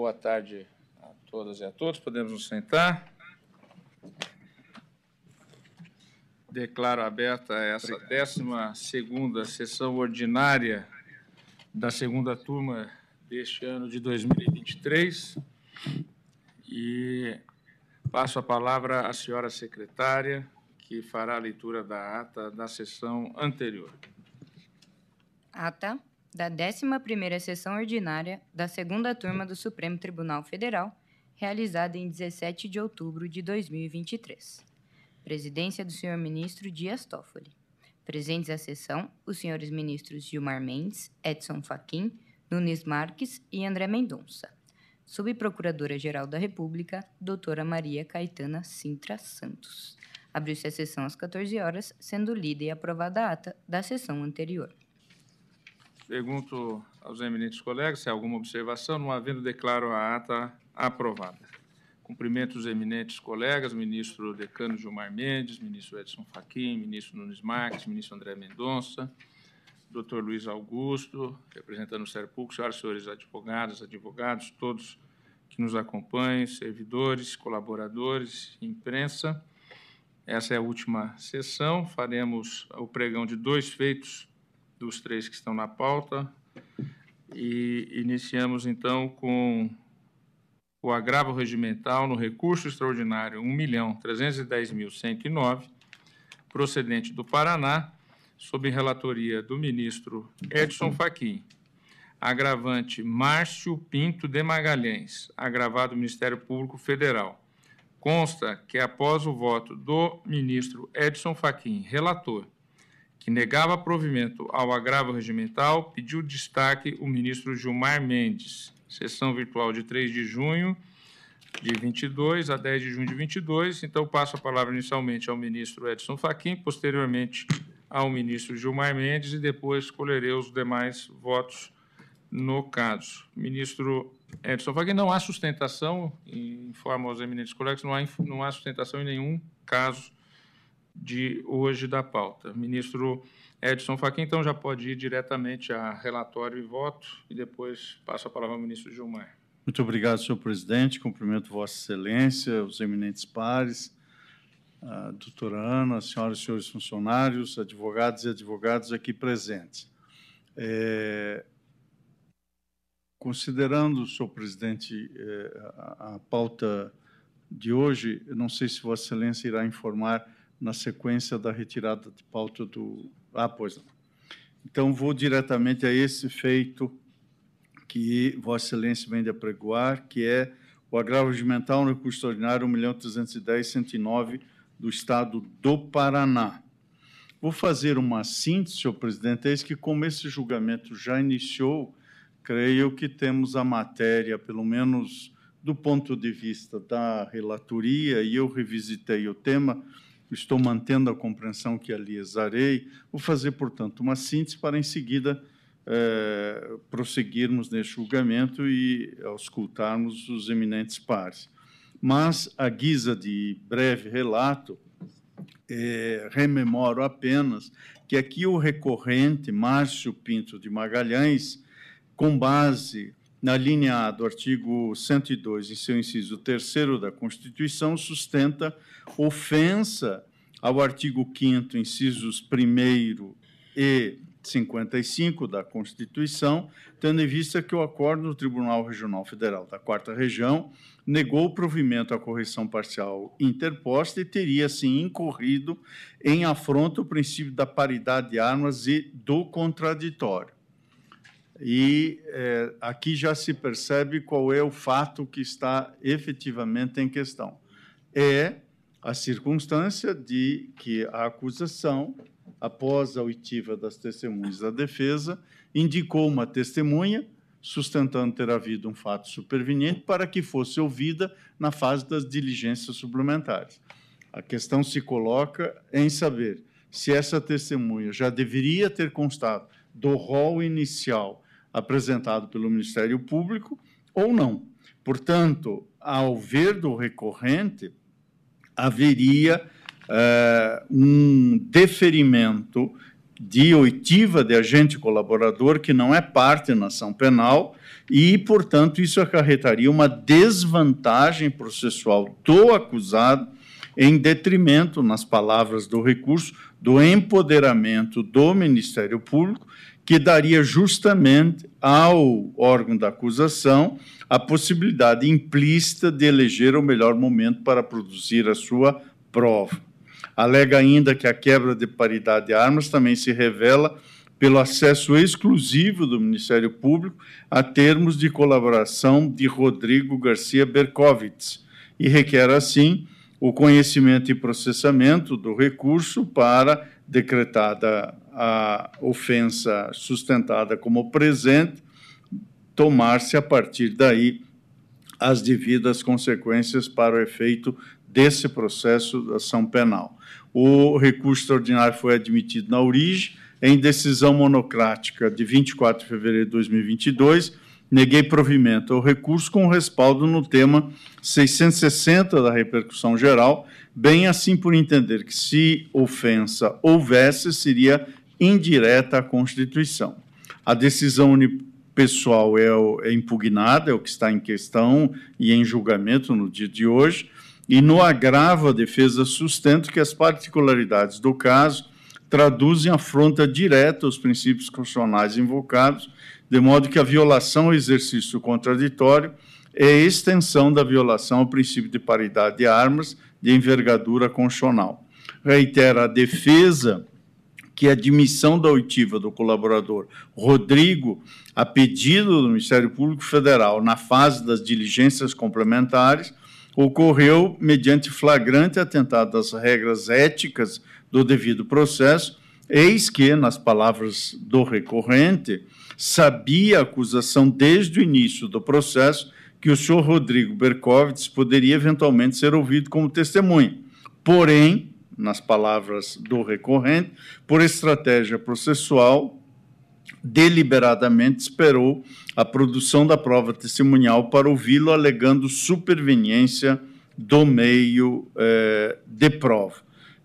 Boa tarde a todas e a todos. Podemos nos sentar. Declaro aberta essa 12ª sessão ordinária da segunda turma deste ano de 2023. E passo a palavra à senhora secretária, que fará a leitura da ata da sessão anterior. Ata da 11ª Sessão Ordinária da Segunda Turma do Supremo Tribunal Federal, realizada em 17 de outubro de 2023. Presidência do senhor ministro Dias Toffoli. Presentes à sessão, os senhores ministros Gilmar Mendes, Edson Fachin, Nunes Marques e André Mendonça. Subprocuradora-Geral da República, doutora Maria Caetana Sintra Santos. Abriu-se a sessão às 14 horas, sendo lida e aprovada a ata da sessão anterior. Pergunto aos eminentes colegas se há alguma observação. Não havendo, declaro a ata aprovada. Cumprimento os eminentes colegas, ministro decano Gilmar Mendes, ministro Edson Fachin, ministro Nunes Marques, ministro André Mendonça, doutor Luiz Augusto, representando o Ministério Público, senhoras e senhores advogados, advogados, todos que nos acompanham, servidores, colaboradores, imprensa. Essa é a última sessão. Faremos o pregão de dois feitos dos três que estão na pauta. E iniciamos, então, com o agravo regimental no recurso extraordinário 1.310.109, procedente do Paraná, sob relatoria do ministro Edson Fachin. Agravante Márcio Pinto de Magalhães, agravado Ministério Público Federal. Consta que, após o voto do ministro Edson Fachin, relator, que negava provimento ao agravo regimental, pediu destaque o ministro Gilmar Mendes. Sessão virtual de 3 de junho de 22 a 10 de junho de 22. Então, passo a palavra inicialmente ao ministro Edson Fachin, posteriormente ao ministro Gilmar Mendes e depois escolherei os demais votos no caso. Ministro Edson Fachin, não há sustentação, informo aos eminentes colegas, não há, não há sustentação em nenhum caso de hoje da pauta. Ministro Edson Fachin, então, já pode ir diretamente a relatório e voto, e depois passo a palavra ao ministro Gilmar. Muito obrigado, senhor presidente. Cumprimento Vossa Excelência, os eminentes pares, a doutora Ana, senhoras e senhores funcionários, advogados e advogados aqui presentes. É, considerando, senhor presidente, é, a, a pauta de hoje, não sei se Vossa Excelência irá informar na sequência da retirada de pauta do. Ah, pois não. Então, vou diretamente a esse feito que Vossa Excelência vem de apregoar, que é o agravo regimental no recurso ordinário 1.310.109 do Estado do Paraná. Vou fazer uma síntese, senhor presidente, eis que, como esse julgamento já iniciou, creio que temos a matéria, pelo menos do ponto de vista da relatoria, e eu revisitei o tema, estou mantendo a compreensão que ali exarei. Vou fazer, portanto, uma síntese para, em seguida, eh, prosseguirmos neste julgamento e auscultarmos os eminentes pares. Mas, à guisa de breve relato, eh, rememoro apenas que aqui o recorrente Márcio Pinto de Magalhães, com base na linha A do artigo 102, em seu inciso terceiro da Constituição, sustenta ofensa ao artigo 5 incisos 1 e 55 da Constituição, tendo em vista que o acordo do Tribunal Regional Federal da Quarta Região negou o provimento à correção parcial interposta e teria, assim, incorrido em afronto ao princípio da paridade de armas e do contraditório. E é, aqui já se percebe qual é o fato que está efetivamente em questão. É a circunstância de que a acusação, após a oitiva das testemunhas da defesa, indicou uma testemunha sustentando ter havido um fato superveniente para que fosse ouvida na fase das diligências suplementares. A questão se coloca em saber se essa testemunha já deveria ter constado do rol inicial apresentado pelo Ministério Público ou não. Portanto, ao ver do recorrente, haveria uh, um deferimento de oitiva de agente colaborador que não é parte na ação penal e, portanto, isso acarretaria uma desvantagem processual do acusado em detrimento, nas palavras do recurso, do empoderamento do Ministério Público, que daria justamente ao órgão da acusação a possibilidade implícita de eleger o melhor momento para produzir a sua prova. Alega ainda que a quebra de paridade de armas também se revela pelo acesso exclusivo do Ministério Público a termos de colaboração de Rodrigo Garcia Berkovitz e requer, assim, o conhecimento e processamento do recurso para, decretada a ofensa sustentada como presente, tomar-se a partir daí as devidas consequências para o efeito desse processo de ação penal. O recurso extraordinário foi admitido na origem, em decisão monocrática de 24 de fevereiro de 2022, neguei provimento ao recurso com respaldo no tema 660 da repercussão geral, bem assim por entender que, se ofensa houvesse, seria indireta à Constituição. A decisão unipessoal é, é impugnada, é o que está em questão e em julgamento no dia de hoje, e no agravo a defesa sustenta que as particularidades do caso traduzem afronta direta aos princípios constitucionais invocados, de modo que a violação ao exercício contraditório é extensão da violação ao princípio de paridade de armas de envergadura constitucional. Reitera a defesa que a admissão da oitiva do colaborador Rodrigo, a pedido do Ministério Público Federal, na fase das diligências complementares, ocorreu mediante flagrante atentado às regras éticas do devido processo, eis que, nas palavras do recorrente, sabia a acusação desde o início do processo que o senhor Rodrigo Berkovitz poderia eventualmente ser ouvido como testemunha. Porém, nas palavras do recorrente, por estratégia processual, deliberadamente esperou a produção da prova testemunhal para ouvi-lo, alegando superveniência do meio eh, de prova.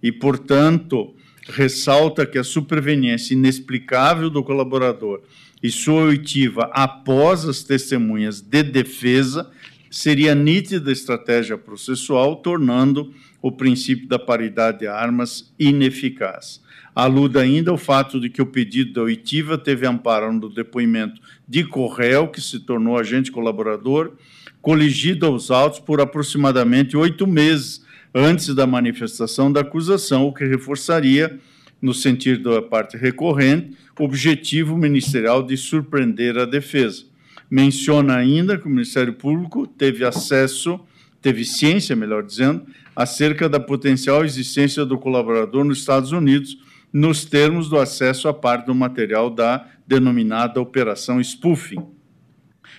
E, portanto, ressalta que a superveniência inexplicável do colaborador e sua oitiva após as testemunhas de defesa seria nítida estratégia processual, tornando o princípio da paridade de armas ineficaz. Aluda ainda o fato de que o pedido da oitiva teve amparo no depoimento de Correio, que se tornou agente colaborador, coligido aos autos por aproximadamente oito meses antes da manifestação da acusação, o que reforçaria, no sentido da parte recorrente, o objetivo ministerial de surpreender a defesa. Menciona ainda que o Ministério Público teve acesso, teve ciência, melhor dizendo, acerca da potencial existência do colaborador nos Estados Unidos, nos termos do acesso à parte do material da denominada Operação Spoofing.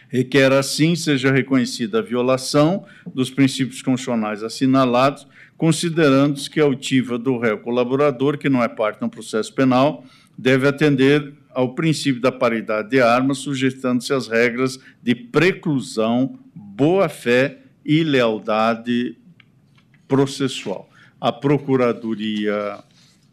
Requer, assim, seja reconhecida a violação dos princípios constitucionais assinalados, considerando-se que a altiva do réu colaborador, que não é parte no processo penal, deve atender ao princípio da paridade de armas, sujeitando-se às regras de preclusão, boa-fé e lealdade processual. A Procuradoria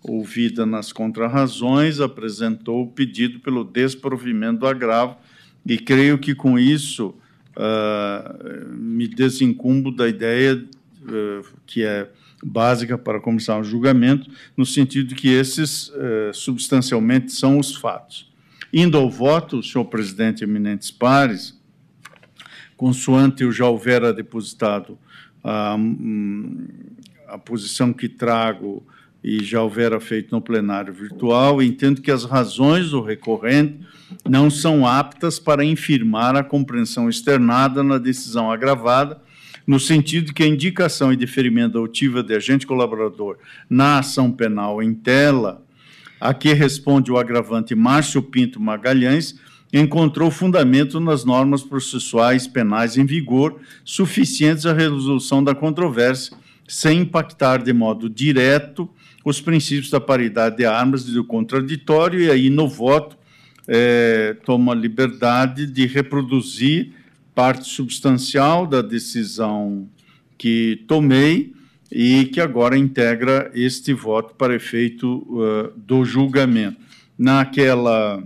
ouvida nas contrarrazões, apresentou o pedido pelo desprovimento do agravo, e creio que com isso uh, me desincumbo da ideia uh, que é básica para começar o julgamento, no sentido de que esses uh, substancialmente são os fatos. Indo ao voto, senhor presidente eminentes pares, consoante eu já houvera depositado a, a posição que trago e já houvera feito no plenário virtual, entendo que as razões do recorrente não são aptas para infirmar a compreensão externada na decisão agravada, no sentido que a indicação e deferimento ativa de agente colaborador na ação penal em tela, a que responde o agravante Márcio Pinto Magalhães, encontrou fundamento nas normas processuais penais em vigor, suficientes à resolução da controvérsia, sem impactar de modo direto os princípios da paridade de armas e do contraditório, e aí no voto é, toma a liberdade de reproduzir parte substancial da decisão que tomei e que agora integra este voto para efeito uh, do julgamento. naquela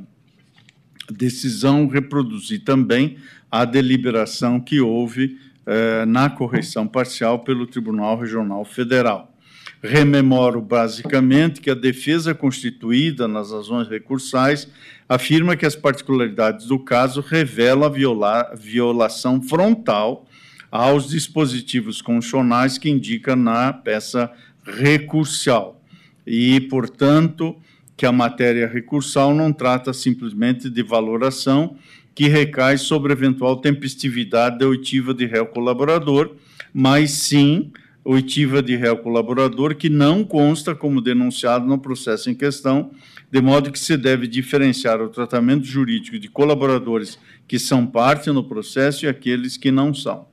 decisão, reproduzir também a deliberação que houve eh, na correção parcial pelo Tribunal Regional Federal. Rememoro basicamente que a defesa constituída nas razões recursais afirma que as particularidades do caso revelam viola, violação frontal aos dispositivos constitucionais que indica na peça recursal. E, portanto, que a matéria recursal não trata simplesmente de valoração que recai sobre eventual tempestividade da oitiva de réu colaborador, mas sim oitiva de réu colaborador que não consta como denunciado no processo em questão, de modo que se deve diferenciar o tratamento jurídico de colaboradores que são parte no processo e aqueles que não são.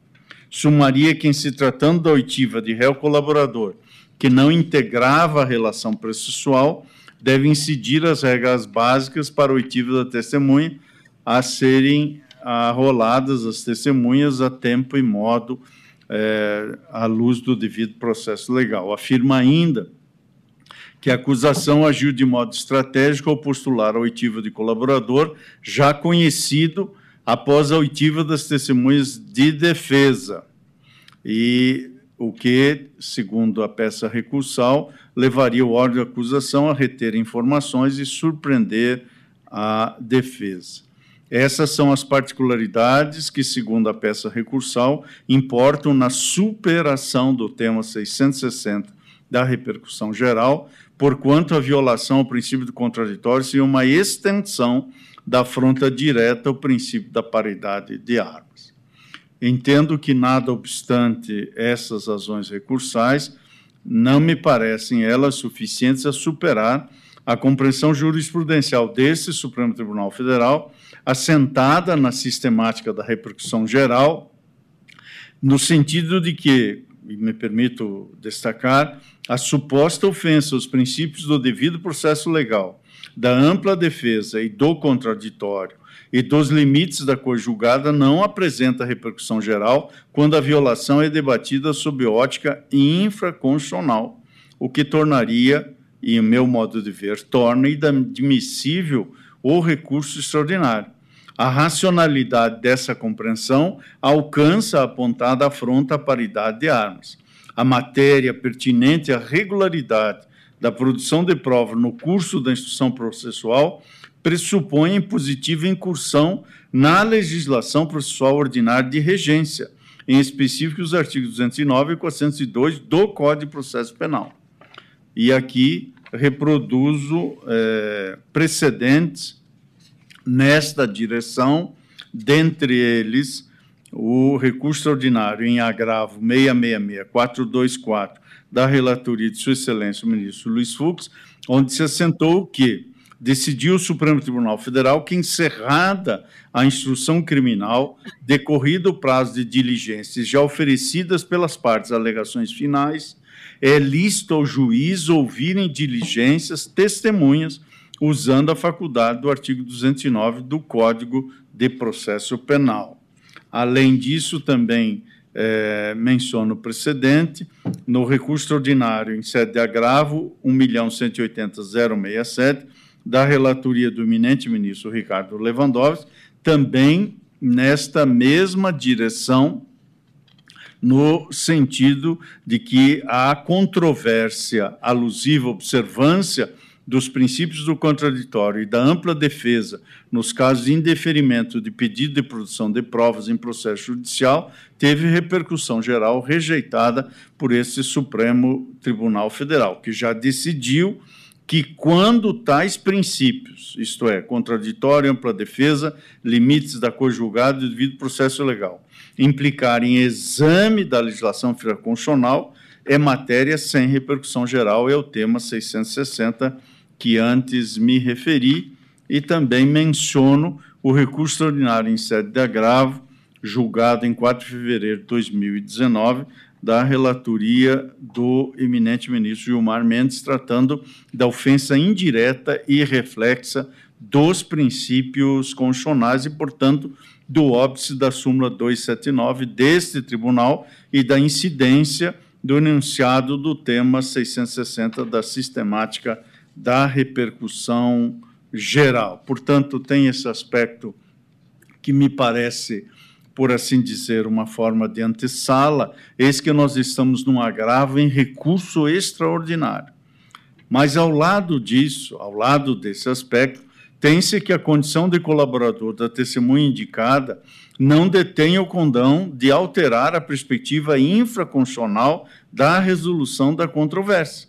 Sumaria que, em se tratando da oitiva de réu colaborador que não integrava a relação processual, deve incidir as regras básicas para o oitiva da testemunha a serem arroladas as testemunhas a tempo e modo é, à luz do devido processo legal. Afirma ainda que a acusação agiu de modo estratégico ao postular a oitiva de colaborador já conhecido após a oitiva das testemunhas de defesa. E o que, segundo a peça recursal, levaria o órgão de acusação a reter informações e surpreender a defesa. Essas são as particularidades que, segundo a peça recursal, importam na superação do tema 660 da repercussão geral, porquanto a violação ao princípio do contraditório seria uma extensão da afronta direta ao princípio da paridade de armas. Entendo que, nada obstante essas razões recursais, não me parecem elas suficientes a superar a compreensão jurisprudencial desse Supremo Tribunal Federal, assentada na sistemática da repercussão geral, no sentido de que, me permito destacar, a suposta ofensa aos princípios do devido processo legal, da ampla defesa e do contraditório e dos limites da cor julgada não apresenta repercussão geral quando a violação é debatida sob ótica infraconstitucional, o que tornaria, em meu modo de ver, torna inadmissível o recurso extraordinário. A racionalidade dessa compreensão alcança a apontada afronta à paridade de armas. A matéria pertinente à regularidade da produção de prova no curso da instrução processual pressupõe positiva incursão na legislação processual ordinária de regência, em específico os artigos 209 e 402 do Código de Processo Penal. E aqui reproduzo é, precedentes nesta direção, dentre eles o recurso ordinário em agravo 666-424 da relatoria de Sua Excelência o ministro Luiz Fux, onde se assentou que decidiu o Supremo Tribunal Federal que, encerrada a instrução criminal, decorrido o prazo de diligências já oferecidas pelas partes alegações finais, é lícito ao juiz ouvir em diligências testemunhas usando a faculdade do artigo 209 do Código de Processo Penal. Além disso, também é, menciono o precedente, no recurso ordinário em sede de agravo 1.180.067, da relatoria do eminente ministro Ricardo Lewandowski, também nesta mesma direção, no sentido de que a controvérsia alusiva observância dos princípios do contraditório e da ampla defesa nos casos de indeferimento de pedido de produção de provas em processo judicial teve repercussão geral rejeitada por esse Supremo Tribunal Federal, que já decidiu que, quando tais princípios, isto é, contraditório, ampla defesa, limites da cor julgada e devido processo legal, implicarem exame da legislação constitucional, é matéria sem repercussão geral, é o tema 660 que antes me referi, e também menciono o recurso extraordinário em sede de agravo, julgado em 4 de fevereiro de 2019, da relatoria do eminente ministro Gilmar Mendes, tratando da ofensa indireta e reflexa dos princípios constitucionais e, portanto, do óbice da súmula 279 deste tribunal e da incidência do enunciado do tema 660 da sistemática da repercussão geral. Portanto, tem esse aspecto que me parece, por assim dizer, uma forma de antessala, eis que nós estamos num agravo em recurso extraordinário. Mas, ao lado disso, ao lado desse aspecto, tem-se que a condição de colaborador da testemunha indicada não detém o condão de alterar a perspectiva infraconstitucional da resolução da controvérsia.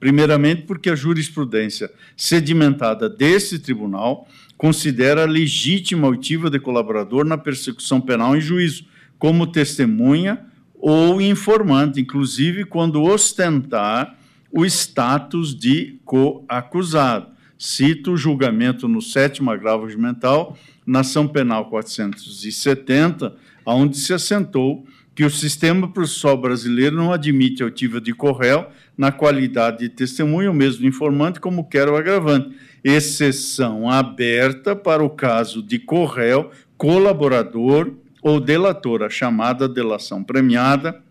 Primeiramente, porque a jurisprudência sedimentada desse tribunal considera legítima oitiva de colaborador na persecução penal em juízo, como testemunha ou informante, inclusive quando ostentar o status de coacusado. Cito o julgamento no sétimo agravo regimental, na ação penal 470, onde se assentou que o sistema processual brasileiro não admite a oitiva de corréu na qualidade de testemunha, ou mesmo informante, como quer o agravante exceção aberta para o caso de corréu, colaborador ou delator, a chamada delação premiada,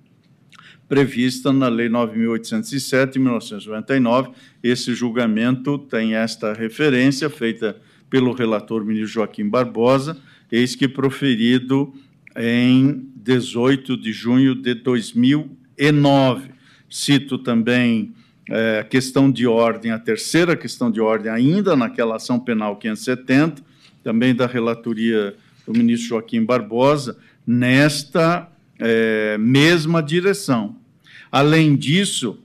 prevista na Lei 9.807, de 1999. Esse julgamento tem esta referência, feita pelo relator ministro Joaquim Barbosa, eis que proferido em 18 de junho de 2009. Cito também é, questão de ordem, a terceira questão de ordem, ainda naquela ação penal 570, também da relatoria do ministro Joaquim Barbosa, nesta é, mesma direção. Além disso,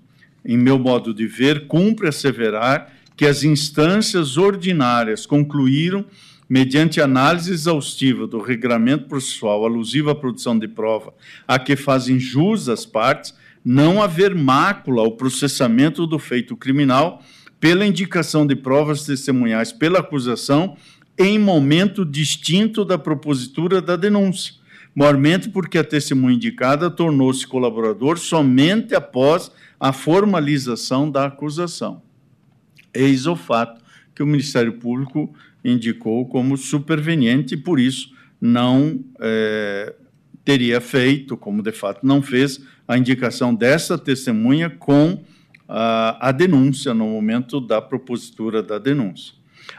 em meu modo de ver, cumpre asseverar que as instâncias ordinárias concluíram, mediante análise exaustiva do regramento processual alusivo à produção de prova, a que fazem jus as partes, não haver mácula ao processamento do feito criminal pela indicação de provas testemunhais pela acusação em momento distinto da propositura da denúncia, mormente porque a testemunha indicada tornou-se colaborador somente após a formalização da acusação. Eis o fato que o Ministério Público indicou como superveniente e, por isso, não é, teria feito, como de fato não fez, a indicação dessa testemunha com a, a denúncia no momento da propositura da denúncia.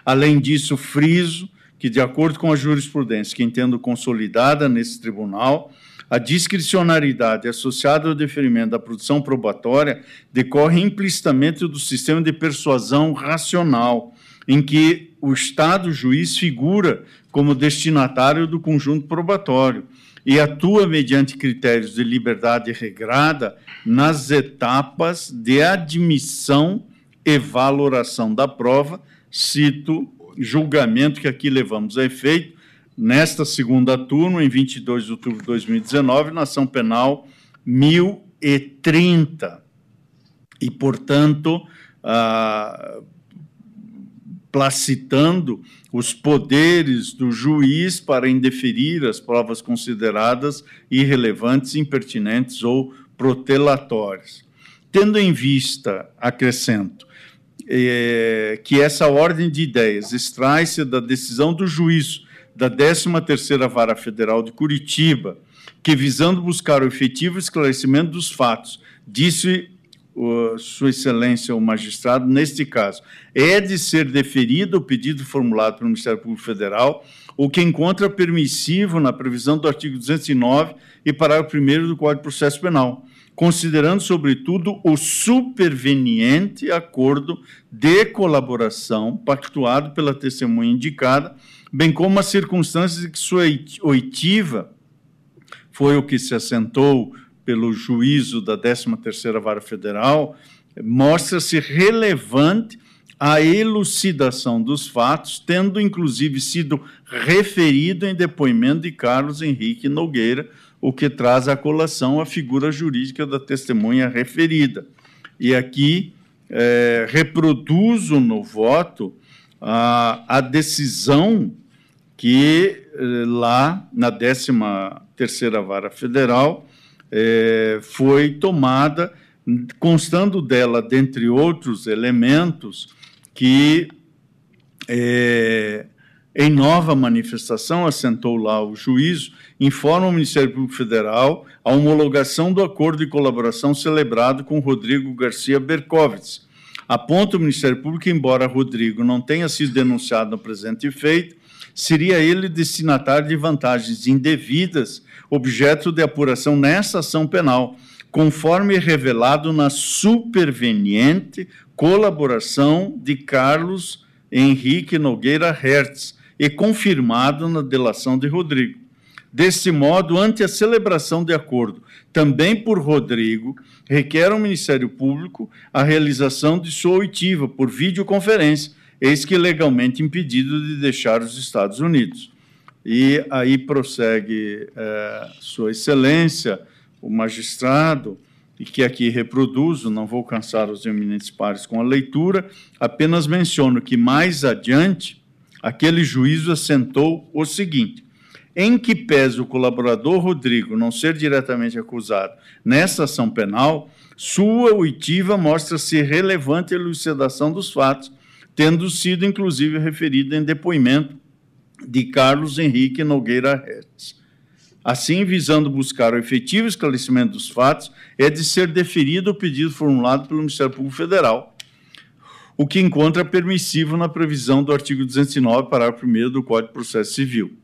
Além disso, friso que, de acordo com a jurisprudência que entendo consolidada nesse tribunal, a discricionariedade associada ao deferimento da produção probatória decorre implicitamente do sistema de persuasão racional, em que o Estado juiz figura como destinatário do conjunto probatório, e atua mediante critérios de liberdade regrada nas etapas de admissão e valoração da prova, cito julgamento que aqui levamos a efeito nesta segunda turno, em 22 de outubro de 2019, na ação penal 1030. E, portanto, ah, placitando os poderes do juiz para indeferir as provas consideradas irrelevantes, impertinentes ou protelatórias. Tendo em vista, acrescento, é, que essa ordem de ideias extrai-se da decisão do juízo da 13ª Vara Federal de Curitiba, que, visando buscar o efetivo esclarecimento dos fatos, disse sua Excelência, o magistrado, neste caso, é de ser deferido o pedido formulado pelo Ministério Público Federal, o que encontra permissivo na previsão do artigo 209 e parágrafo 1 do Código de Processo Penal, considerando, sobretudo, o superveniente acordo de colaboração pactuado pela testemunha indicada, bem como as circunstâncias em que sua oitiva foi o que se assentou pelo juízo da 13ª Vara Federal, mostra-se relevante a elucidação dos fatos, tendo inclusive sido referido em depoimento de Carlos Henrique Nogueira, o que traz à colação a figura jurídica da testemunha referida. E aqui é, reproduzo no voto a, a decisão que eh, lá na 13ª Vara Federal é, foi tomada, constando dela, dentre outros elementos, que é, em nova manifestação, assentou lá o juízo, informa o Ministério Público Federal a homologação do acordo de colaboração celebrado com Rodrigo Garcia Berkovitz, Aponta o Ministério Público que, embora Rodrigo não tenha sido denunciado no presente feito, seria ele destinatário de vantagens indevidas, objeto de apuração nessa ação penal, conforme revelado na superveniente colaboração de Carlos Henrique Nogueira Hertz e confirmado na delação de Rodrigo. Desse modo, ante a celebração de acordo, também por Rodrigo, requer ao Ministério Público a realização de sua oitiva por videoconferência, eis que legalmente impedido de deixar os Estados Unidos. E aí prossegue é, Sua Excelência, o magistrado, e que aqui reproduzo, não vou cansar os eminentes pares com a leitura, apenas menciono que mais adiante aquele juízo assentou o seguinte: em que pese o colaborador Rodrigo não ser diretamente acusado nessa ação penal, sua oitiva mostra-se relevante a elucidação dos fatos, tendo sido inclusive referida em depoimento de Carlos Henrique Nogueira Hertz. Assim, visando buscar o efetivo esclarecimento dos fatos, é de ser deferido o pedido formulado pelo Ministério Público Federal, o que encontra permissivo na previsão do artigo 209, parágrafo 1 do Código de Processo Civil.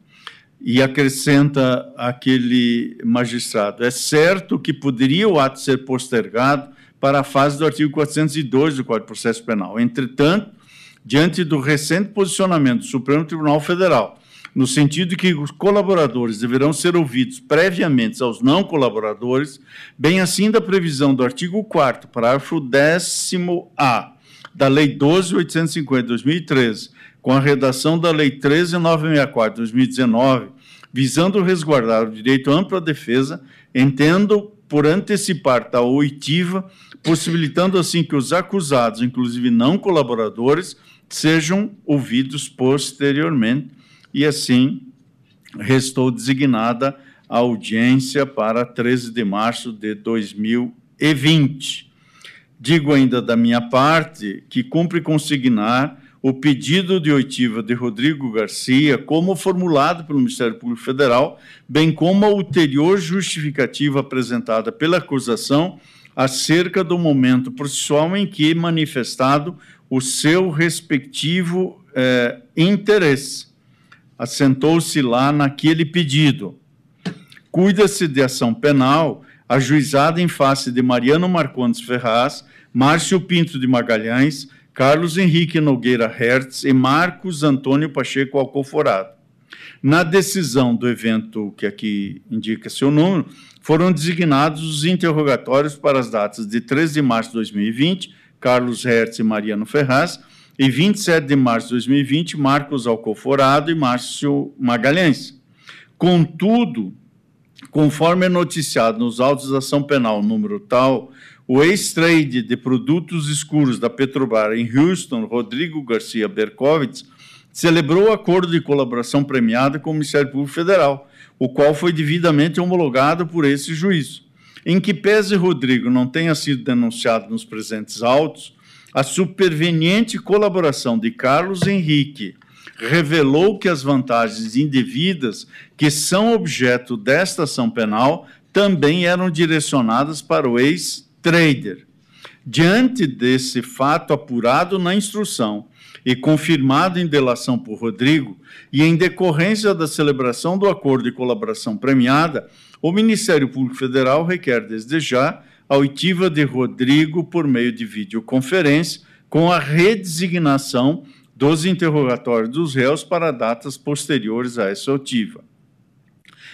E acrescenta aquele magistrado: é certo que poderia o ato ser postergado para a fase do artigo 402 do Código de Processo Penal. Entretanto, diante do recente posicionamento do Supremo Tribunal Federal no sentido de que os colaboradores deverão ser ouvidos previamente aos não colaboradores, bem assim da previsão do artigo 4 parágrafo 10a da Lei 12.850 de 2013, com a redação da Lei 13.964 de 2019, visando resguardar o direito amplo à defesa, entendo por antecipar tal oitiva, possibilitando assim que os acusados, inclusive não colaboradores, sejam ouvidos posteriormente e assim restou designada a audiência para 13 de março de 2020. Digo ainda da minha parte que cumpre consignar o pedido de oitiva de Rodrigo Garcia, como formulado pelo Ministério Público Federal, bem como a ulterior justificativa apresentada pela acusação acerca do momento processual em que manifestado o seu respectivo eh, interesse assentou-se lá naquele pedido. Cuida-se de ação penal ajuizada em face de Mariano Marcondes Ferraz, Márcio Pinto de Magalhães, Carlos Henrique Nogueira Hertz e Marcos Antônio Pacheco Alcoforado. Na decisão do evento que aqui indica seu número, foram designados os interrogatórios para as datas de 13 de março de 2020, Carlos Hertz e Mariano Ferraz, e 27 de março de 2020, Marcos Alcoforado e Márcio Magalhães. Contudo, conforme é noticiado nos autos da ação penal número tal, o ex-trade de produtos escuros da Petrobras em Houston, Rodrigo Garcia Berkovitz, celebrou o acordo de colaboração premiada com o Ministério Público Federal, o qual foi devidamente homologado por esse juízo. Em que pese Rodrigo não tenha sido denunciado nos presentes autos, a superveniente colaboração de Carlos Henrique revelou que as vantagens indevidas que são objeto desta ação penal também eram direcionadas para o ex-trader. Diante desse fato apurado na instrução e confirmado em delação por Rodrigo, e em decorrência da celebração do acordo de colaboração premiada, o Ministério Público Federal requer desde já a oitiva de Rodrigo por meio de videoconferência, com a redesignação dos interrogatórios dos réus para datas posteriores a essa oitiva.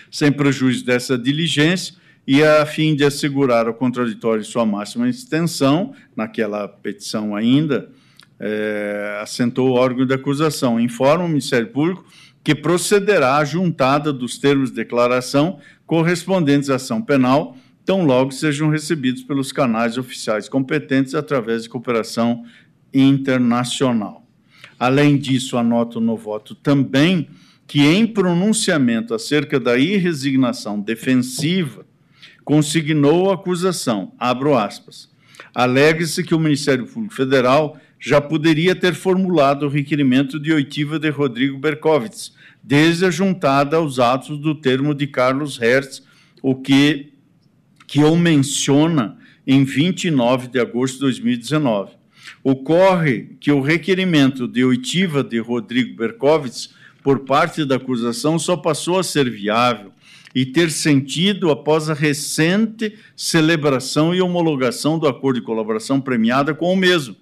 Sem prejuízo dessa diligência, e a fim de assegurar o contraditório sua máxima extensão, naquela petição ainda, é, assentou o órgão de acusação, informa o Ministério Público que procederá à juntada dos termos de declaração correspondentes à ação penal tão logo sejam recebidos pelos canais oficiais competentes através de cooperação internacional. Além disso, anoto no voto também que, em pronunciamento acerca da irresignação defensiva, consignou a acusação, abro aspas, alegue-se que o Ministério Público Federal já poderia ter formulado o requerimento de oitiva de Rodrigo Berkovitz, desde a juntada aos atos do termo de Carlos Hertz, o que que o menciona em 29 de agosto de 2019. Ocorre que o requerimento de oitiva de Rodrigo Berkovitz por parte da acusação só passou a ser viável e ter sentido após a recente celebração e homologação do acordo de colaboração premiada com o mesmo,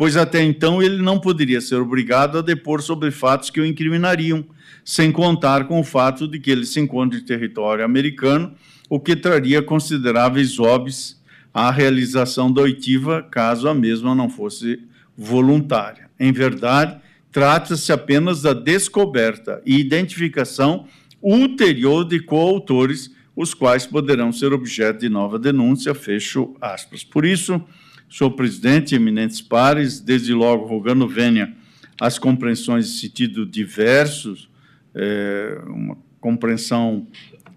pois até então ele não poderia ser obrigado a depor sobre fatos que o incriminariam, sem contar com o fato de que ele se encontra em território americano, o que traria consideráveis óbices à realização da oitiva, caso a mesma não fosse voluntária. Em verdade, trata-se apenas da descoberta e identificação ulterior de coautores, os quais poderão ser objeto de nova denúncia, fecho aspas. Por isso, senhor presidente, eminentes pares, desde logo rogando venha as compreensões de sentido diversos, é, uma compreensão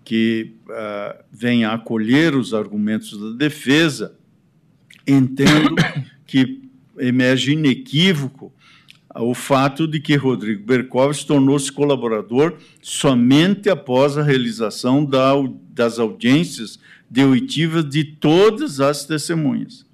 que uh, venha acolher os argumentos da defesa, entendo que emerge inequívoco o fato de que Rodrigo Berkovitz tornou-se colaborador somente após a realização da, das audiências de oitiva de todas as testemunhas.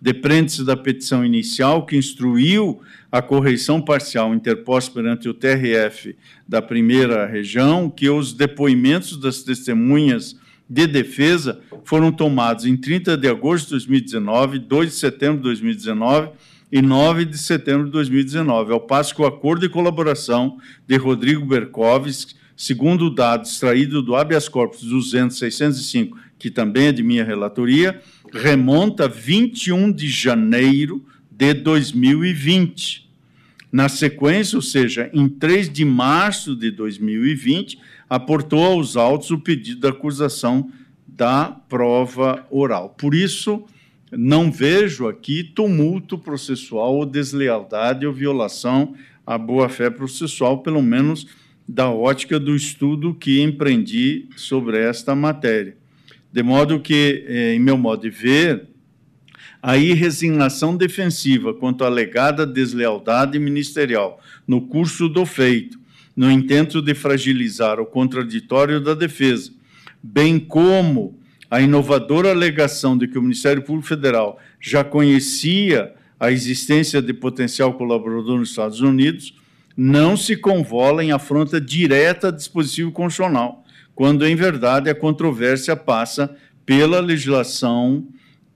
Depreende-se da petição inicial que instruiu a correição parcial interposta perante o TRF da primeira região que os depoimentos das testemunhas de defesa foram tomados em 30 de agosto de 2019, 2 de setembro de 2019 e 9 de setembro de 2019, ao passo que o acordo de colaboração de Rodrigo Berkovski, segundo o dado extraído do habeas corpus 200-605, que também é de minha relatoria, remonta a 21 de janeiro de 2020. Na sequência, ou seja, em 3 de março de 2020, aportou aos autos o pedido da acusação da prova oral. Por isso, não vejo aqui tumulto processual ou deslealdade ou violação à boa-fé processual, pelo menos da ótica do estudo que empreendi sobre esta matéria. De modo que, eh, em meu modo de ver, a irresignação defensiva quanto à alegada deslealdade ministerial no curso do feito, no intento de fragilizar o contraditório da defesa, bem como a inovadora alegação de que o Ministério Público Federal já conhecia a existência de potencial colaborador nos Estados Unidos, não se convola em afronta direta a dispositivo constitucional, quando, em verdade, a controvérsia passa pela legislação,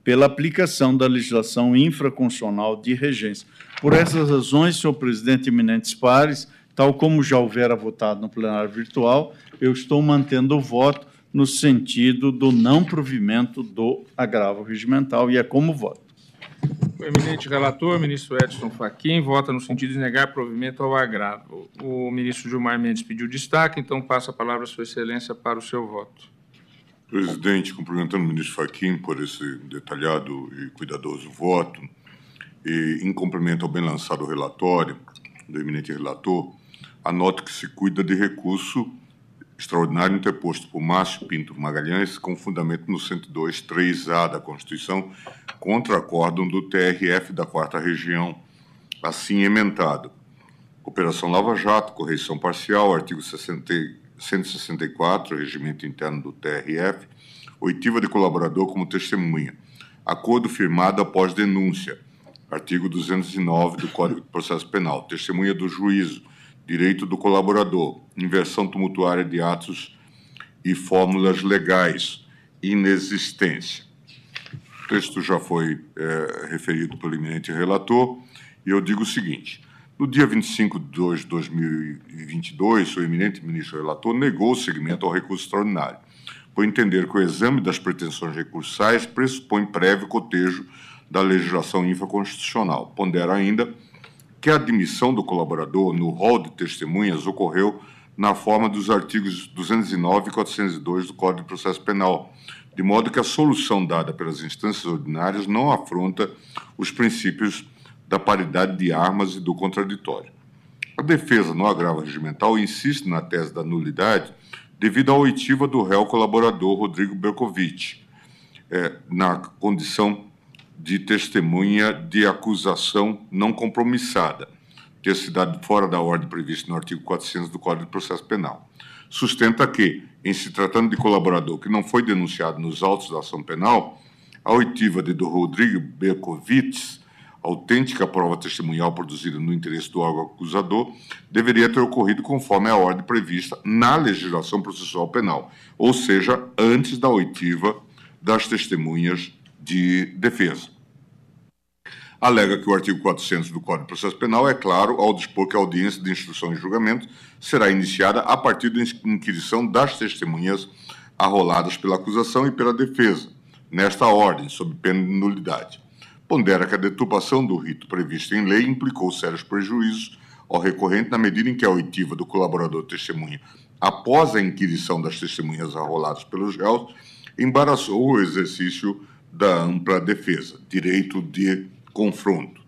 pela aplicação da legislação infraconstitucional de regência. Por essas razões, senhor presidente eminentes pares, tal como já houvera votado no plenário virtual, eu estou mantendo o voto no sentido do não provimento do agravo regimental, e é como voto. O eminente relator, ministro Edson Fachin, vota no sentido de negar provimento ao agravo. O ministro Gilmar Mendes pediu destaque, então passa a palavra a sua excelência para o seu voto. Presidente, cumprimentando o ministro Fachin por esse detalhado e cuidadoso voto, e em cumprimento ao bem lançado relatório do eminente relator, anoto que se cuida de recurso extraordinário interposto por Márcio Pinto Magalhães, com fundamento no 102.3a da Constituição, contra acórdão do TRF da Quarta Região, assim emendado. Operação Lava Jato, correção parcial, artigo 60, 164, regimento interno do TRF, oitiva de colaborador como testemunha. Acordo firmado após denúncia, artigo 209 do Código de Processo Penal, testemunha do juízo, direito do colaborador, inversão tumultuária de atos e fórmulas legais, inexistência. O texto já foi é, referido pelo eminente relator, e eu digo o seguinte: no dia 25 de 2 de 2022, o eminente ministro relator negou o seguimento ao recurso extraordinário, por entender que o exame das pretensões recursais pressupõe prévio cotejo da legislação infraconstitucional. Pondera ainda que a admissão do colaborador no rol de testemunhas ocorreu na forma dos artigos 209 e 402 do Código de Processo Penal, de modo que a solução dada pelas instâncias ordinárias não afronta os princípios da paridade de armas e do contraditório. A defesa no agravo regimental insiste na tese da nulidade devido à oitiva do réu colaborador Rodrigo Berkovitch, é, na condição de testemunha de acusação não compromissada, ter se dado fora da ordem prevista no artigo 400 do Código de Processo Penal. Sustenta que, em se tratando de colaborador que não foi denunciado nos autos da ação penal, a oitiva de do Rodrigo Berkovitz autêntica prova testemunhal produzida no interesse do órgão acusador deveria ter ocorrido conforme a ordem prevista na legislação processual penal, ou seja, antes da oitiva das testemunhas de defesa. Alega que o artigo 400 do Código de Processo Penal é claro ao dispor que a audiência de instrução e julgamento será iniciada a partir da inquisição das testemunhas arroladas pela acusação e pela defesa, nesta ordem, sob pena de nulidade. Pondera que a deturpação do rito previsto em lei implicou sérios prejuízos ao recorrente na medida em que a oitiva do colaborador testemunha, após a inquirição das testemunhas arroladas pelos réus, embaraçou o exercício da ampla defesa, direito de confronto.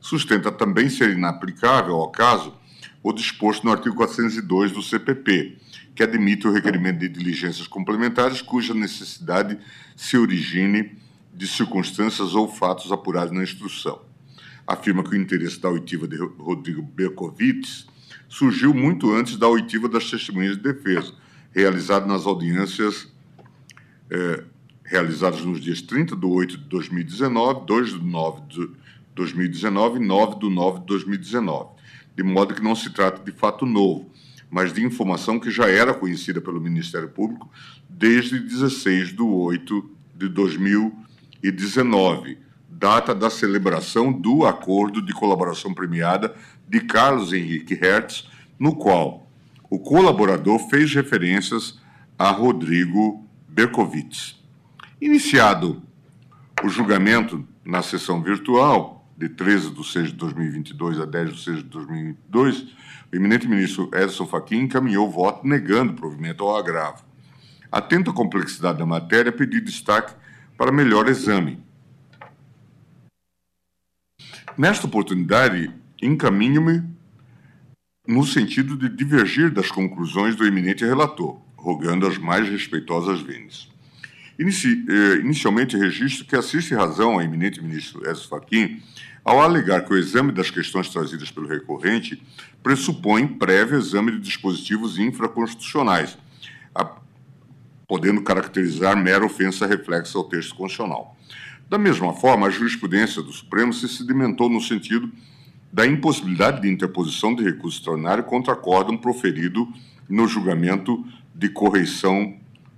Sustenta também ser inaplicável ao caso o disposto no artigo 402 do CPP, que admite o requerimento de diligências complementares cuja necessidade se origine de circunstâncias ou fatos apurados na instrução. Afirma que o interesse da oitiva de Rodrigo Berkovitz surgiu muito antes da oitiva das testemunhas de defesa, realizada nas audiências é, realizadas nos dias 30 de 8 de 2019, 2 de 9 de 2019 e 9 de 9 de 2019, de modo que não se trata de fato novo, mas de informação que já era conhecida pelo Ministério Público desde 16 de 8 de 2019 e 19, data da celebração do acordo de colaboração premiada de Carlos Henrique Hertz, no qual o colaborador fez referências a Rodrigo Berkovitz. Iniciado o julgamento na sessão virtual, de 13 de 6 de 2022 a 10 de 6 de 2022, o eminente ministro Edson Fachin encaminhou o voto negando provimento ao agravo. Atento à complexidade da matéria, pedi destaque para melhor exame. Nesta oportunidade, encaminho-me no sentido de divergir das conclusões do eminente relator, rogando as mais respeitosas vênias. Inici, eh, inicialmente, registro que assiste razão ao eminente ministro Ezio Fachin ao alegar que o exame das questões trazidas pelo recorrente pressupõe prévio exame de dispositivos infraconstitucionais, podendo caracterizar mera ofensa reflexa ao texto constitucional. Da mesma forma, a jurisprudência do Supremo se sedimentou no sentido da impossibilidade de interposição de recurso extraordinário contra acórdão proferido no julgamento de correição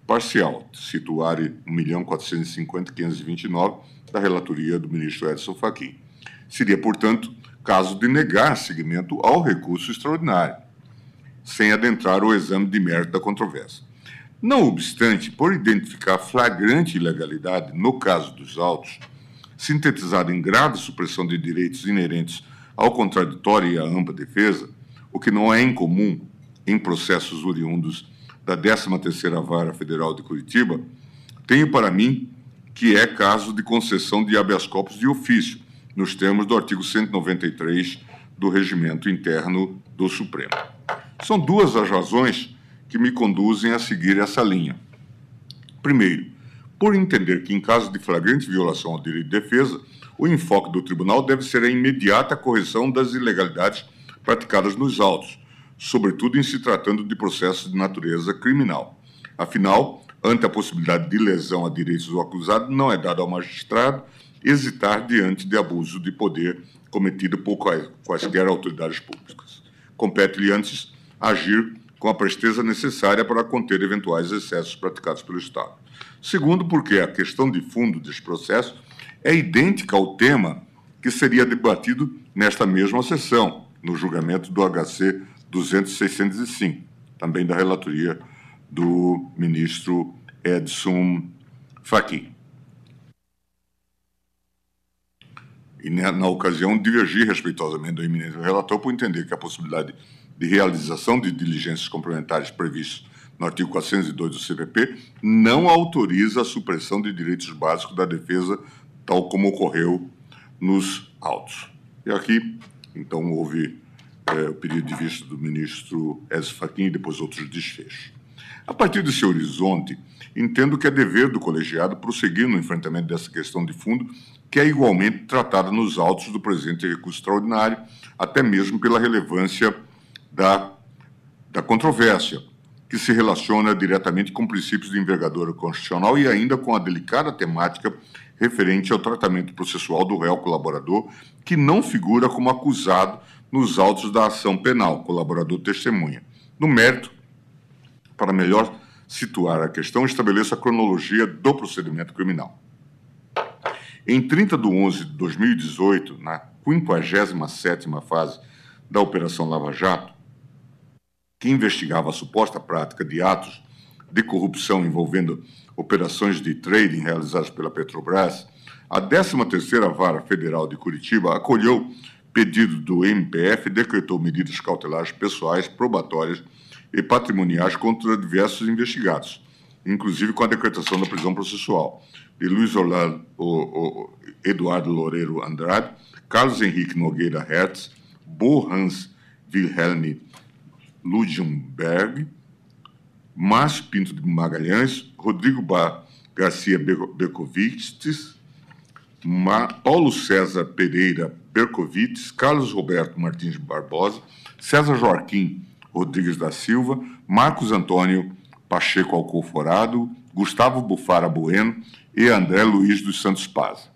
parcial, situare 1.450.529 da relatoria do ministro Edson Fachin. Seria, portanto, caso de negar seguimento ao recurso extraordinário, sem adentrar o exame de mérito da controvérsia. Não obstante, por identificar flagrante ilegalidade no caso dos autos, sintetizado em grave supressão de direitos inerentes ao contraditório e à ampla defesa, o que não é incomum em processos oriundos da 13ª Vara Federal de Curitiba, tenho para mim que é caso de concessão de habeas corpus de ofício, nos termos do artigo 193 do Regimento Interno do Supremo. São duas as razões que me conduzem a seguir essa linha. Primeiro, por entender que, em caso de flagrante violação ao direito de defesa, o enfoque do tribunal deve ser a imediata correção das ilegalidades praticadas nos autos, sobretudo em se tratando de processos de natureza criminal. Afinal, ante a possibilidade de lesão a direitos do acusado, não é dado ao magistrado hesitar diante de abuso de poder cometido por quaisquer autoridades públicas. Compete-lhe antes agir com a presteza necessária para conter eventuais excessos praticados pelo Estado. Segundo, porque a questão de fundo deste processo é idêntica ao tema que seria debatido nesta mesma sessão, no julgamento do HC 200-605, também da relatoria do ministro Edson Fachin. E, na, na ocasião, divergi respeitosamente do eminente relator por entender que a possibilidade de realização de diligências complementares previstos no artigo 402 do CPP não autoriza a supressão de direitos básicos da defesa, tal como ocorreu nos autos. E aqui, então, houve é, o pedido de vista do ministro Ezio Fachin e depois outros desfechos. A partir desse horizonte, entendo que é dever do colegiado prosseguir no enfrentamento dessa questão de fundo, que é igualmente tratada nos autos do presente recurso extraordinário, até mesmo pela relevância da, da controvérsia, que se relaciona diretamente com princípios de envergadura constitucional e ainda com a delicada temática referente ao tratamento processual do réu colaborador, que não figura como acusado nos autos da ação penal, colaborador testemunha. No mérito, para melhor situar a questão, estabeleço a cronologia do procedimento criminal. Em 30 de 11 de 2018, na 57ª fase da Operação Lava Jato, que investigava a suposta prática de atos de corrupção envolvendo operações de trading realizadas pela Petrobras, a 13ª Vara Federal de Curitiba acolheu pedido do MPF decretou medidas cautelares pessoais, probatórias e patrimoniais contra diversos investigados, inclusive com a decretação da prisão processual de Luiz Orlando, o, o, Eduardo Loureiro Andrade, Carlos Henrique Nogueira Hertz, Bo Hans Wilhelm Ludgenberg, Márcio Pinto de Magalhães, Rodrigo Bar Garcia Berkovitz, Paulo César Pereira Berkovitz, Carlos Roberto Martins Barbosa, César Joaquim Rodrigues da Silva, Marcos Antônio Pacheco Alcoforado, Gustavo Bufara Bueno e André Luiz dos Santos Paz.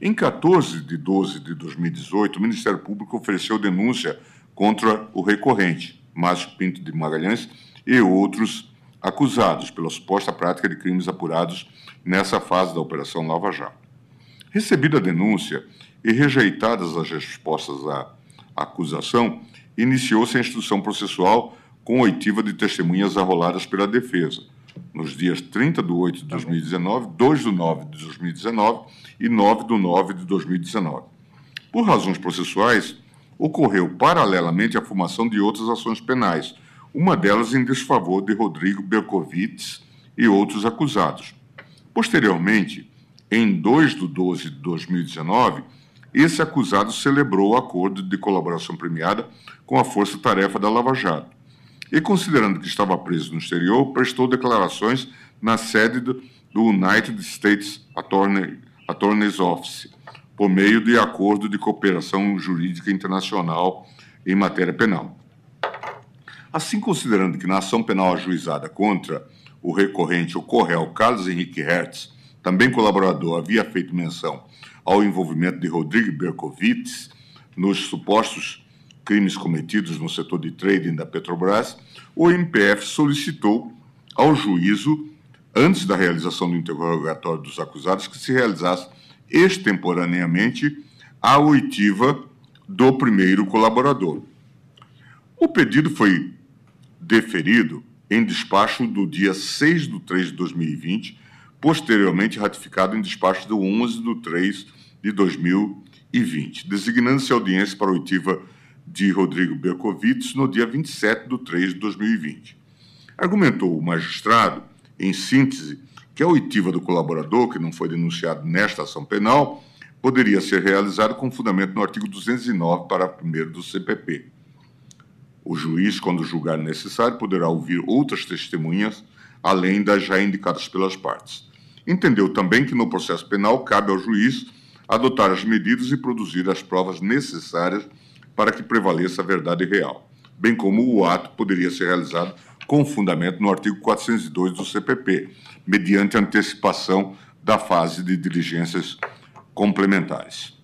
Em 14 de 12 de 2018, o Ministério Público ofereceu denúncia contra o recorrente, Márcio Pinto de Magalhães, e outros acusados pela suposta prática de crimes apurados nessa fase da Operação Lava Jato. Recebida a denúncia e rejeitadas as respostas à acusação, iniciou-se a instrução processual com oitiva de testemunhas arroladas pela defesa, nos dias 30 de 8 de 2019, 2 de 9 de 2019 e 9 de 9 de 2019. Por razões processuais, ocorreu paralelamente a formação de outras ações penais, uma delas em desfavor de Rodrigo Berkovitz e outros acusados. Posteriormente, em 2 de 12 de 2019, esse acusado celebrou o acordo de colaboração premiada com a Força Tarefa da Lava Jato. E, considerando que estava preso no exterior, prestou declarações na sede do United States Attorney, Attorney's Office, por meio de acordo de cooperação jurídica internacional em matéria penal. Assim, considerando que na ação penal ajuizada contra o recorrente, o Correio Carlos Henrique Hertz, também colaborador, havia feito menção ao envolvimento de Rodrigo Berkovitz nos supostos crimes cometidos no setor de trading da Petrobras, o MPF solicitou ao juízo, antes da realização do interrogatório dos acusados, que se realizasse extemporaneamente a oitiva do primeiro colaborador. O pedido foi deferido em despacho do dia 6 de 3 de 2020 posteriormente ratificado em despacho do 11 de 3 de 2020, designando-se audiência para a oitiva de Rodrigo Berkovitz no dia 27 de 3 de 2020. Argumentou o magistrado, em síntese, que a oitiva do colaborador, que não foi denunciado nesta ação penal, poderia ser realizada com fundamento no artigo 209, para 1 do CPP. O juiz, quando julgar necessário, poderá ouvir outras testemunhas, além das já indicadas pelas partes. Entendeu também que no processo penal cabe ao juiz adotar as medidas e produzir as provas necessárias para que prevaleça a verdade real, bem como o ato poderia ser realizado com fundamento no artigo 402 do CPP, mediante antecipação da fase de diligências complementares.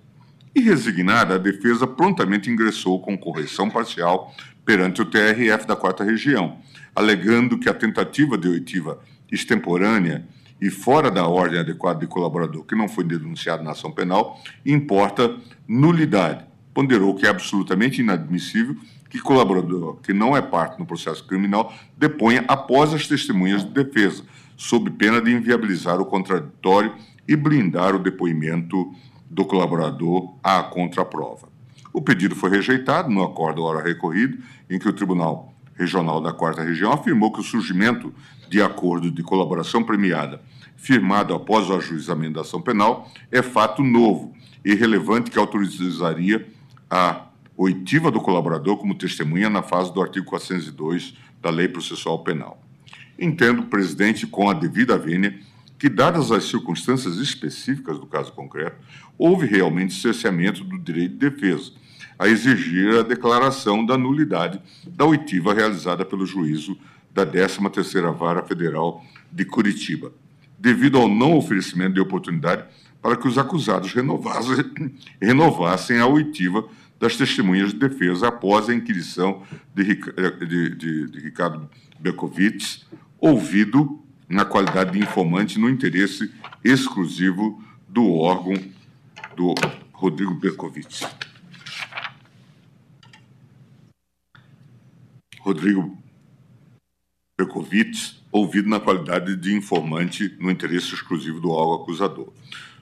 E resignada, a defesa prontamente ingressou com correção parcial perante o TRF da Quarta Região, alegando que a tentativa de oitiva extemporânea e fora da ordem adequada de colaborador que não foi denunciado na ação penal, importa nulidade. Ponderou que é absolutamente inadmissível que colaborador que não é parte no processo criminal deponha após as testemunhas de defesa, sob pena de inviabilizar o contraditório e blindar o depoimento do colaborador à contraprova. O pedido foi rejeitado no acordo hora recorrido, em que o Tribunal Regional da Quarta Região afirmou que o surgimento de acordo de colaboração premiada firmado após o ajuizamento da ação penal é fato novo e relevante que autorizaria a oitiva do colaborador como testemunha na fase do artigo 402 da Lei Processual Penal. Entendo, presidente, com a devida vênia, que, dadas as circunstâncias específicas do caso concreto, houve realmente cerceamento do direito de defesa, a exigir a declaração da nulidade da oitiva realizada pelo juízo da 13ª Vara Federal de Curitiba. devido ao não oferecimento de oportunidade para que os acusados renovassem, renovassem a oitiva das testemunhas de defesa após a inquirição de, de, de, de Ricardo Berkovitz, ouvido na qualidade de informante no interesse exclusivo do órgão do Rodrigo Berkovitz. Rodrigo Berkovitz, ouvido na qualidade de informante no interesse exclusivo do órgão acusador.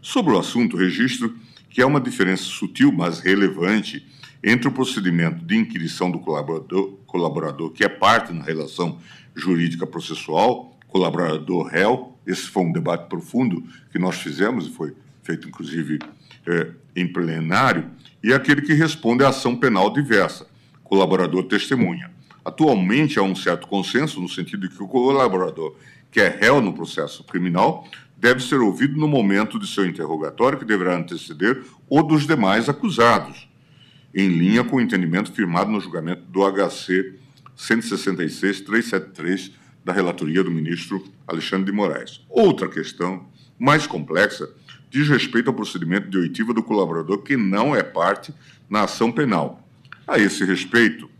Sobre o assunto, registro que há uma diferença sutil, mas relevante, entre o procedimento de inquirição do colaborador, colaborador que é parte na relação jurídica processual, colaborador-réu, esse foi um debate profundo que nós fizemos e foi feito, inclusive, é, em plenário, e aquele que responde à ação penal diversa, colaborador-testemunha. Atualmente há um certo consenso no sentido de que o colaborador que é réu no processo criminal deve ser ouvido no momento de seu interrogatório, que deverá anteceder o dos demais acusados, em linha com o entendimento firmado no julgamento do HC 166-373 da relatoria do ministro Alexandre de Moraes. Outra questão, mais complexa, diz respeito ao procedimento de oitiva do colaborador que não é parte na ação penal. A esse respeito,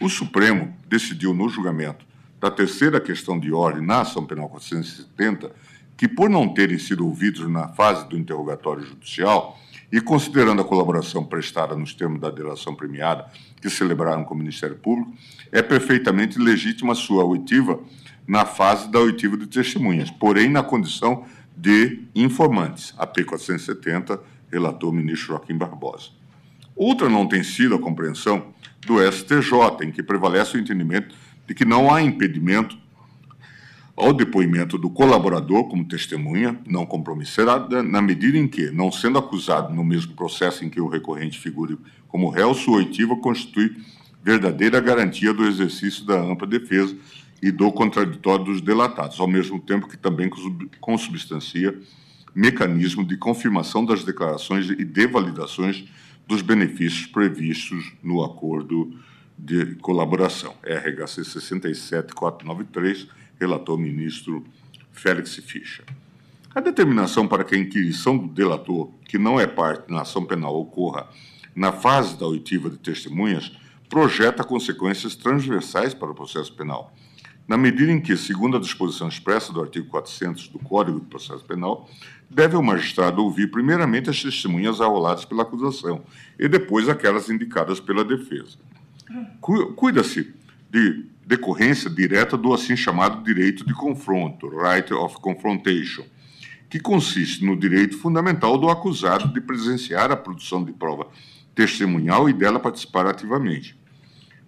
o Supremo decidiu no julgamento da terceira questão de ordem na ação penal 470 que, por não terem sido ouvidos na fase do interrogatório judicial e considerando a colaboração prestada nos termos da delação premiada que celebraram com o Ministério Público, é perfeitamente legítima sua oitiva na fase da oitiva de testemunhas, porém na condição de informantes. A P 470 relatou o ministro Joaquim Barbosa. Outra não tem sido a compreensão do STJ, em que prevalece o entendimento de que não há impedimento ao depoimento do colaborador como testemunha não compromisserada, na medida em que, não sendo acusado no mesmo processo em que o recorrente figure como réu, sua oitiva constitui verdadeira garantia do exercício da ampla defesa e do contraditório dos delatados, ao mesmo tempo que também consubstancia mecanismo de confirmação das declarações e de validações dos benefícios previstos no acordo de colaboração, RHC 67493, relator ministro Félix Fischer. A determinação para que a inquirição do delator, que não é parte na ação penal, ocorra na fase da oitiva de testemunhas, projeta consequências transversais para o processo penal, na medida em que, segundo a disposição expressa do artigo 400 do Código de Processo Penal, deve o magistrado ouvir primeiramente as testemunhas arroladas pela acusação e depois aquelas indicadas pela defesa. Cuida-se de decorrência direta do assim chamado direito de confronto, right of confrontation, que consiste no direito fundamental do acusado de presenciar a produção de prova testemunhal e dela participar ativamente.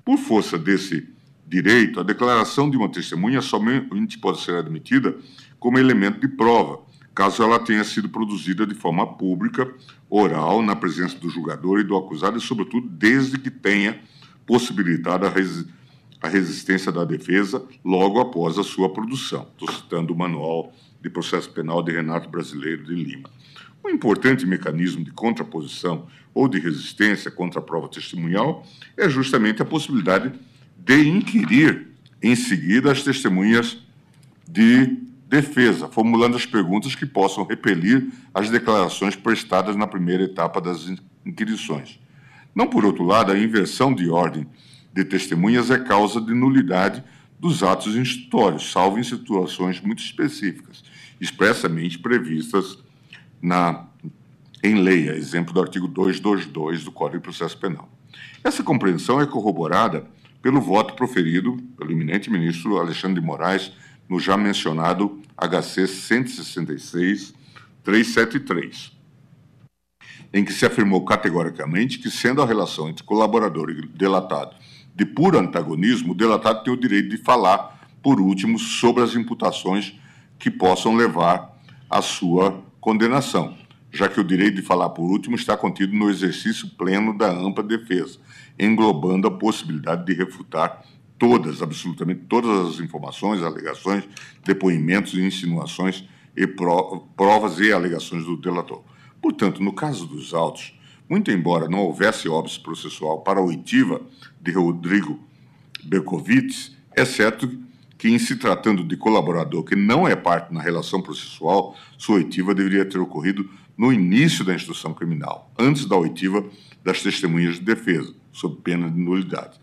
Por força desse direito, a declaração de uma testemunha somente pode ser admitida como elemento de prova, caso ela tenha sido produzida de forma pública, oral, na presença do julgador e do acusado, e, sobretudo, desde que tenha possibilitado a resistência a resistência da defesa logo após a sua produção. Estou citando o Manual de Processo Penal de Renato Brasileiro de Lima. Um importante mecanismo de contraposição ou de resistência contra a prova testemunhal é justamente a possibilidade de inquirir em seguida as testemunhas de defesa, formulando as perguntas que possam repelir as declarações prestadas na primeira etapa das inquirições. Não, por outro lado, a inversão de ordem de testemunhas é causa de nulidade dos atos instrutórios, salvo em situações muito específicas, expressamente previstas na, em lei, a exemplo do artigo 222 do Código de Processo Penal. Essa compreensão é corroborada pelo voto proferido pelo eminente ministro Alexandre de Moraes no já mencionado HC 166 373, em que se afirmou categoricamente que, sendo a relação entre colaborador e delatado de puro antagonismo, o delatado tem o direito de falar, por último, sobre as imputações que possam levar à sua condenação, já que o direito de falar por último está contido no exercício pleno da ampla defesa, englobando a possibilidade de refutar todas, absolutamente todas as informações, alegações, depoimentos, insinuações e provas e alegações do delator. Portanto, no caso dos autos, muito embora não houvesse óbice processual para a oitiva de Rodrigo Berkovitz, é certo que, em se tratando de colaborador que não é parte na relação processual, sua oitiva deveria ter ocorrido no início da instrução criminal, antes da oitiva das testemunhas de defesa, sob pena de nulidade.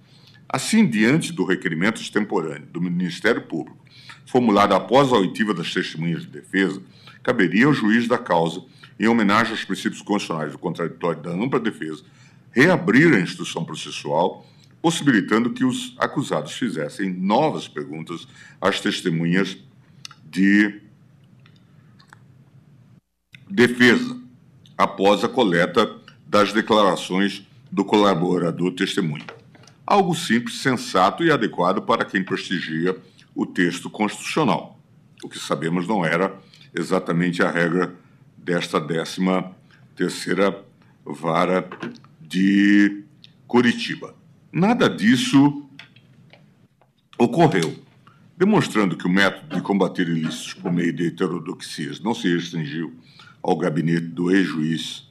Assim, diante do requerimento extemporâneo do Ministério Público, formulado após a oitiva das testemunhas de defesa, caberia ao juiz da causa, em homenagem aos princípios constitucionais do contraditório da ampla defesa, reabrir a instrução processual, possibilitando que os acusados fizessem novas perguntas às testemunhas de defesa, após a coleta das declarações do colaborador testemunha. Algo simples, sensato e adequado para quem prestigia o texto constitucional. O que sabemos não era exatamente a regra desta 13 terceira vara de Curitiba. Nada disso ocorreu, demonstrando que o método de combater ilícitos por meio de heterodoxias não se restringiu ao gabinete do ex-juiz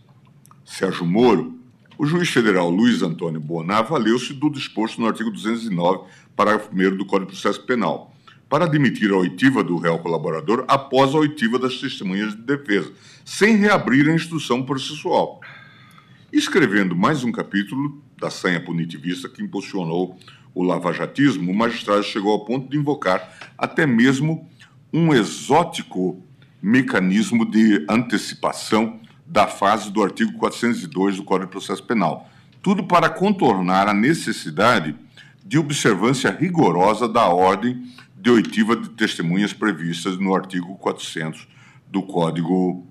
Sérgio Moro, o juiz federal Luiz Antônio Bonar valeu-se do disposto no artigo 209, parágrafo 1 do Código de Processo Penal, para admitir a oitiva do réu colaborador após a oitiva das testemunhas de defesa, sem reabrir a instrução processual. Escrevendo mais um capítulo da sanha punitivista que impulsionou o lavajatismo, o magistrado chegou ao ponto de invocar até mesmo um exótico mecanismo de antecipação da fase do artigo 402 do Código de Processo Penal. Tudo para contornar a necessidade de observância rigorosa da ordem de oitiva de testemunhas previstas no artigo 400 do Código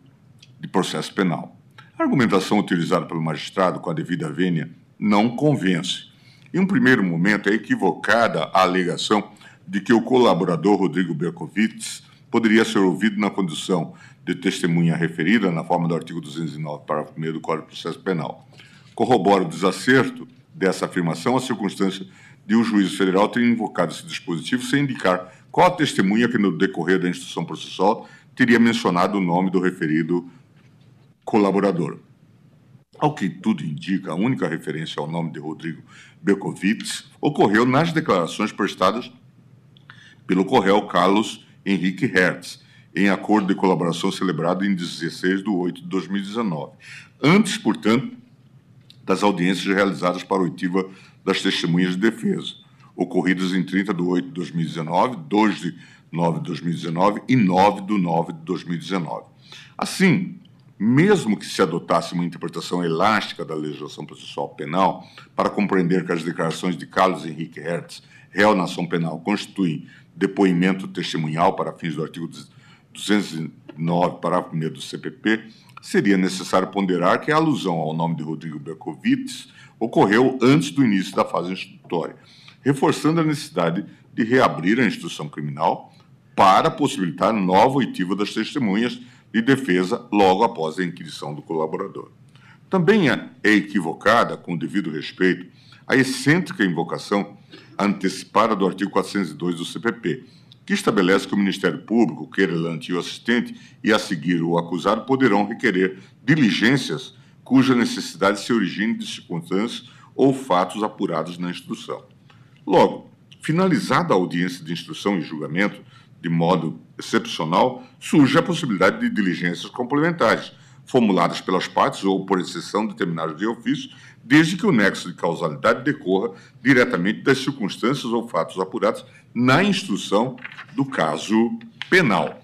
de Processo Penal. A argumentação utilizada pelo magistrado com a devida vênia não convence. Em um primeiro momento, é equivocada a alegação de que o colaborador Rodrigo Berkovitz poderia ser ouvido na condição de testemunha referida na forma do artigo 209, parágrafo 1 do Código de Processo Penal. Corrobora o desacerto dessa afirmação a circunstância de o juízo federal ter invocado esse dispositivo sem indicar qual a testemunha que, no decorrer da instrução processual, teria mencionado o nome do referido colaborador. Ao que tudo indica, a única referência ao nome de Rodrigo Berkovitz ocorreu nas declarações prestadas pelo Correio Carlos Henrique Hertz, em acordo de colaboração celebrado em 16 de 8 de 2019. Antes, portanto, das audiências realizadas para oitiva das testemunhas de defesa, ocorridas em 30 de 8 de 2019, 2 de 9 de 2019 e 9 de 9 de 2019. Assim, mesmo que se adotasse uma interpretação elástica da legislação processual penal para compreender que as declarações de Carlos Henrique Hertz, réu na ação penal, constituem depoimento testemunhal para fins do artigo 209, parágrafo 1 do CPP, seria necessário ponderar que a alusão ao nome de Rodrigo Berkovitz ocorreu antes do início da fase instrutória, reforçando a necessidade de reabrir a instrução criminal para possibilitar nova oitiva das testemunhas de defesa logo após a inquisição do colaborador. Também é equivocada, com o devido respeito, a excêntrica invocação antecipada do artigo 402 do CPP, que estabelece que o Ministério Público, o querelante e o assistente, e a seguir o acusado, poderão requerer diligências cuja necessidade se origine de circunstâncias ou fatos apurados na instrução. Logo, finalizada a audiência de instrução e julgamento, de modo excepcional, surge a possibilidade de diligências complementares, formuladas pelas partes ou por exceção determinadas de ofício, desde que o nexo de causalidade decorra diretamente das circunstâncias ou fatos apurados na instrução do caso penal.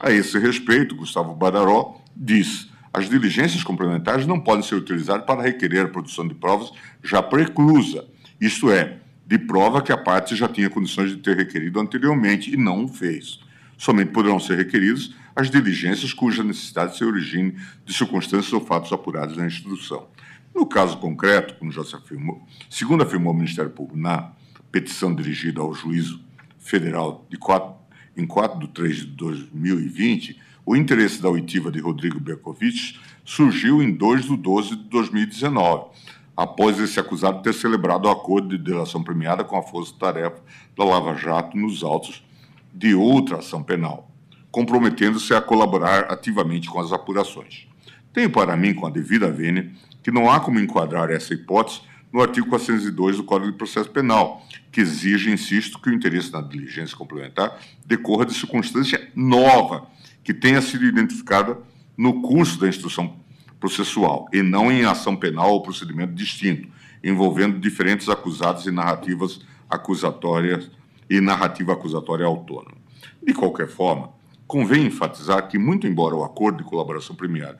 A esse respeito, Gustavo Badaró diz: as diligências complementares não podem ser utilizadas para requerer a produção de provas já preclusa, isto é, de prova que a parte já tinha condições de ter requerido anteriormente e não o fez. Somente poderão ser requeridas as diligências cuja necessidade se origine de circunstâncias ou fatos apurados na instrução. No caso concreto, como já se afirmou, segundo afirmou o Ministério Público na petição dirigida ao juízo federal de 4, em 4 de 3 de 2020, o interesse da oitiva de Rodrigo Berkovitch surgiu em 2 de 12 de 2019, após esse acusado ter celebrado o acordo de delação premiada com a força-tarefa da Lava Jato nos autos de outra ação penal, comprometendo-se a colaborar ativamente com as apurações. Tenho para mim, com a devida vênia, que não há como enquadrar essa hipótese no artigo 402 do Código de Processo Penal, que exige, insisto, que o interesse na diligência complementar decorra de circunstância nova, que tenha sido identificada no curso da instrução processual, e não em ação penal ou procedimento distinto, envolvendo diferentes acusados e narrativas acusatórias e narrativa acusatória autônoma. De qualquer forma, convém enfatizar que, muito embora o acordo de colaboração premiada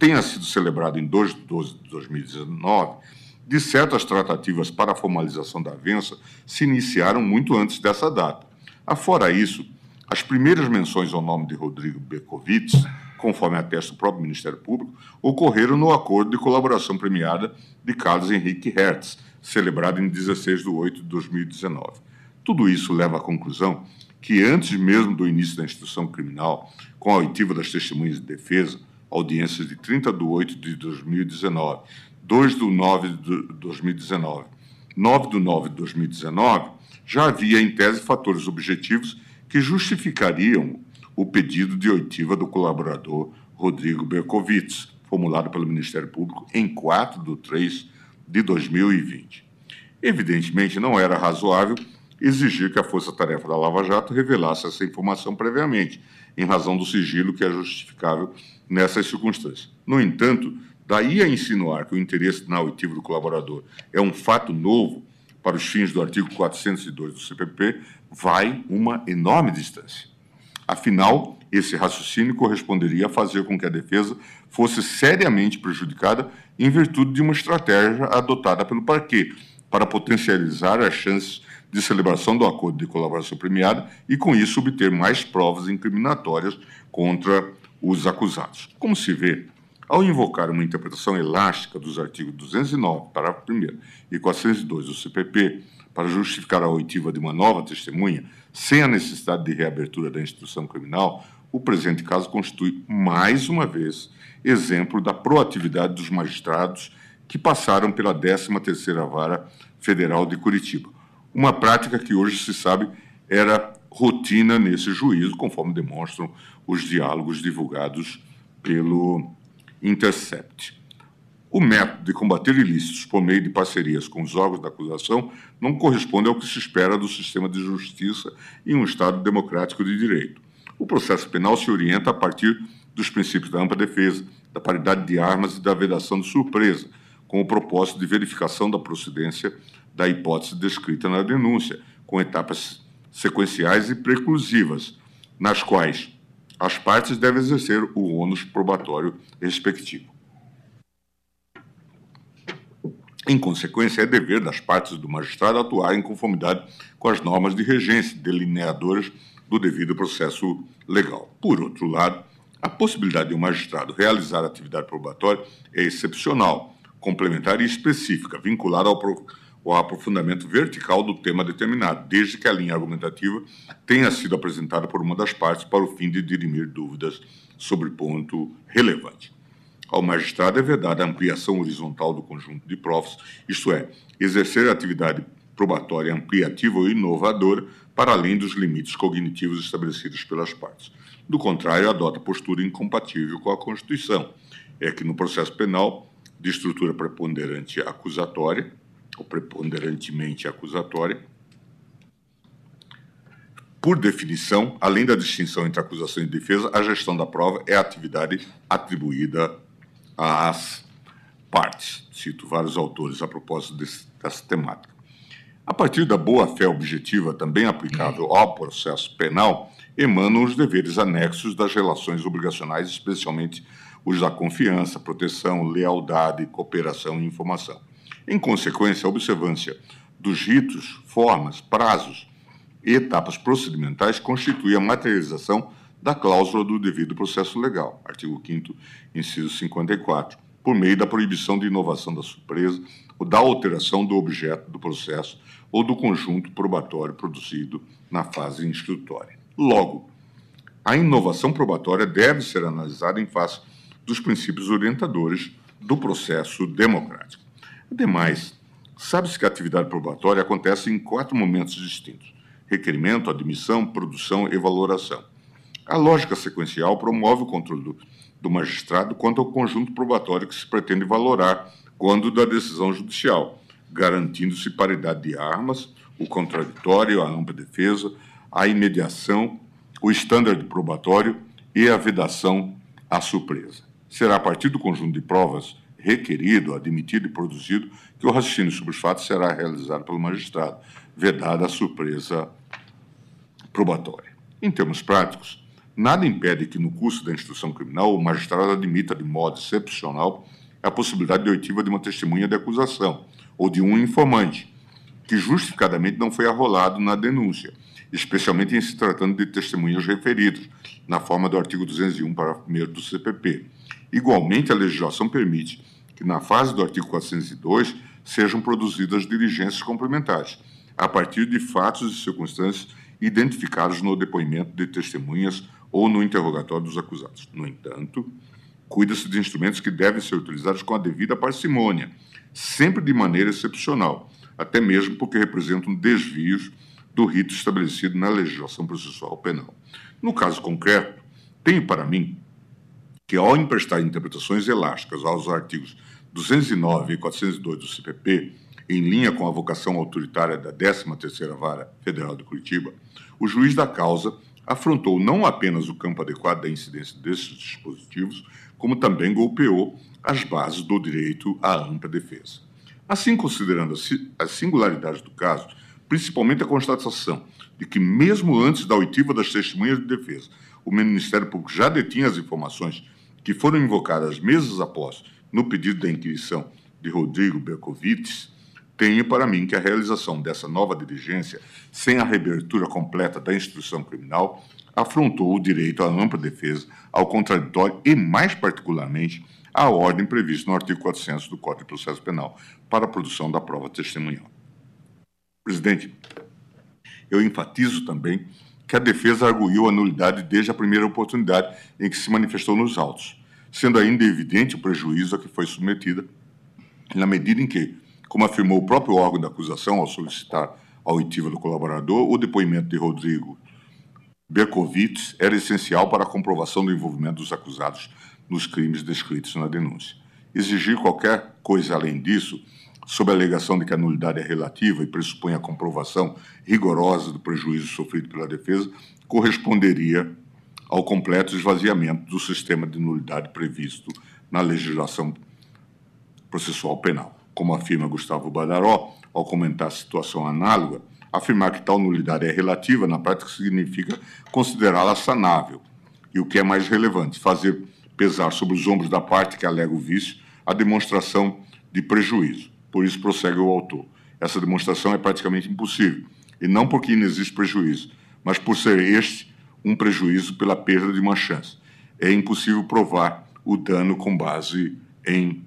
tenha sido celebrado em 2 de 12 de 2019, de certas tratativas para a formalização da avença se iniciaram muito antes dessa data. Afora isso, as primeiras menções ao nome de Rodrigo Berkovitz, conforme atesta o próprio Ministério Público, ocorreram no acordo de colaboração premiada de Carlos Henrique Hertz, celebrado em 16 de 8 de 2019. Tudo isso leva à conclusão que, antes mesmo do início da instrução criminal, com a oitiva das testemunhas de defesa, audiências de 30 de 8 de 2019, 2 de 9 de 2019, 9 de 9 de 2019, já havia, em tese, fatores objetivos que justificariam o pedido de oitiva do colaborador Rodrigo Berkovitz, formulado pelo Ministério Público em 4 de 3 de 2020. Evidentemente, não era razoável exigir que a Força Tarefa da Lava Jato revelasse essa informação previamente, em razão do sigilo que é justificável nessas circunstâncias. No entanto, Daí a insinuar que o interesse na oitiva do colaborador é um fato novo para os fins do artigo 402 do CPP, vai uma enorme distância. Afinal, esse raciocínio corresponderia a fazer com que a defesa fosse seriamente prejudicada em virtude de uma estratégia adotada pelo parquê para potencializar as chances de celebração do acordo de colaboração premiada e, com isso, obter mais provas incriminatórias contra os acusados. Como se vê, ao invocar uma interpretação elástica dos artigos 209, parágrafo 1 e 402 do CPP para justificar a oitiva de uma nova testemunha, sem a necessidade de reabertura da instituição criminal, o presente caso constitui, mais uma vez, exemplo da proatividade dos magistrados que passaram pela 13ª Vara Federal de Curitiba. Uma prática que hoje se sabe era rotina nesse juízo, conforme demonstram os diálogos divulgados pelo Intercept. O método de combater ilícitos por meio de parcerias com os órgãos da acusação não corresponde ao que se espera do sistema de justiça em um Estado democrático de direito. O processo penal se orienta a partir dos princípios da ampla defesa, da paridade de armas e da vedação de surpresa, com o propósito de verificação da procedência da hipótese descrita na denúncia, com etapas sequenciais e preclusivas, nas quais as partes devem exercer o ônus probatório respectivo. Em consequência, é dever das partes do magistrado atuar em conformidade com as normas de regência delineadoras do devido processo legal. Por outro lado, a possibilidade de um magistrado realizar atividade probatória é excepcional, complementar e específica, vinculada ao, o aprofundamento vertical do tema determinado, desde que a linha argumentativa tenha sido apresentada por uma das partes para o fim de dirimir dúvidas sobre ponto relevante. Ao magistrado é vedada a ampliação horizontal do conjunto de provas, isto é, exercer a atividade probatória ampliativa ou inovadora para além dos limites cognitivos estabelecidos pelas partes. Do contrário, adota postura incompatível com a Constituição. É que no processo penal, de estrutura preponderante acusatória, ou preponderantemente acusatória. Por definição, além da distinção entre acusação e defesa, a gestão da prova é a atividade atribuída às partes. Cito vários autores a propósito desse, dessa temática. A partir da boa-fé objetiva, também aplicável ao processo penal, emanam os deveres anexos das relações obrigacionais, especialmente os da confiança, proteção, lealdade, cooperação e informação. Em consequência, a observância dos ritos, formas, prazos e etapas procedimentais constitui a materialização da cláusula do devido processo legal, artigo 5 inciso 54, por meio da proibição de inovação da surpresa ou da alteração do objeto do processo ou do conjunto probatório produzido na fase instrutória. Logo, a inovação probatória deve ser analisada em face dos princípios orientadores do processo democrático. Ademais, sabe-se que a atividade probatória acontece em quatro momentos distintos: requerimento, admissão, produção e valoração. A lógica sequencial promove o controle do, do magistrado quanto ao conjunto probatório que se pretende valorar quando da decisão judicial, garantindo-se paridade de armas, o contraditório, a ampla defesa, a imediação, o estándar probatório e a vedação à surpresa. Será a partir do conjunto de provas requerido, admitido e produzido que o raciocínio sobre os fatos será realizado pelo magistrado, vedada a surpresa probatória. Em termos práticos, nada impede que, no curso da instrução criminal, o magistrado admita de modo excepcional a possibilidade de oitiva de uma testemunha de acusação ou de um informante, que justificadamente não foi arrolado na denúncia, especialmente em se tratando de testemunhas referidas, na forma do artigo 201, parágrafo 1 do CPP. Igualmente, a legislação permite que, na fase do artigo 402, sejam produzidas diligências complementares, a partir de fatos e circunstâncias identificados no depoimento de testemunhas ou no interrogatório dos acusados. No entanto, cuida-se de instrumentos que devem ser utilizados com a devida parcimônia, sempre de maneira excepcional, até mesmo porque representam desvios do rito estabelecido na legislação processual penal. No caso concreto, tenho para mim que, ao emprestar interpretações elásticas aos artigos 209 e 402 do CPP, em linha com a vocação autoritária da 13ª Vara Federal de Curitiba, o juiz da causa afrontou não apenas o campo adequado da incidência desses dispositivos, como também golpeou as bases do direito à ampla defesa. Assim, considerando a singularidade do caso, principalmente a constatação de que, mesmo antes da oitiva das testemunhas de defesa, o Ministério Público já detinha as informações que foram invocadas meses após no pedido da inquisição de Rodrigo Berkovitz, tenho para mim que a realização dessa nova diligência, sem a reabertura completa da instrução criminal, afrontou o direito à ampla defesa, ao contraditório e, mais particularmente, à ordem prevista no artigo 400 do Código de Processo Penal para a produção da prova testemunhal. Presidente, eu enfatizo também que a defesa arguiu a nulidade desde a primeira oportunidade em que se manifestou nos autos, sendo ainda evidente o prejuízo a que foi submetida, na medida em que, como afirmou o próprio órgão da acusação ao solicitar a oitiva do colaborador, o depoimento de Rodrigo Berkovitz era essencial para a comprovação do envolvimento dos acusados nos crimes descritos na denúncia. Exigir qualquer coisa além disso, sob a alegação de que a nulidade é relativa e pressupõe a comprovação rigorosa do prejuízo sofrido pela defesa, corresponderia ao completo esvaziamento do sistema de nulidade previsto na legislação processual penal. Como afirma Gustavo Badaró, ao comentar a situação análoga, afirmar que tal nulidade é relativa, na prática, significa considerá-la sanável. E o que é mais relevante, fazer pesar sobre os ombros da parte que alega o vício a demonstração de prejuízo. Por isso, prossegue o autor. Essa demonstração é praticamente impossível, e não porque inexiste prejuízo, mas por ser este um prejuízo pela perda de uma chance. É impossível provar o dano com base em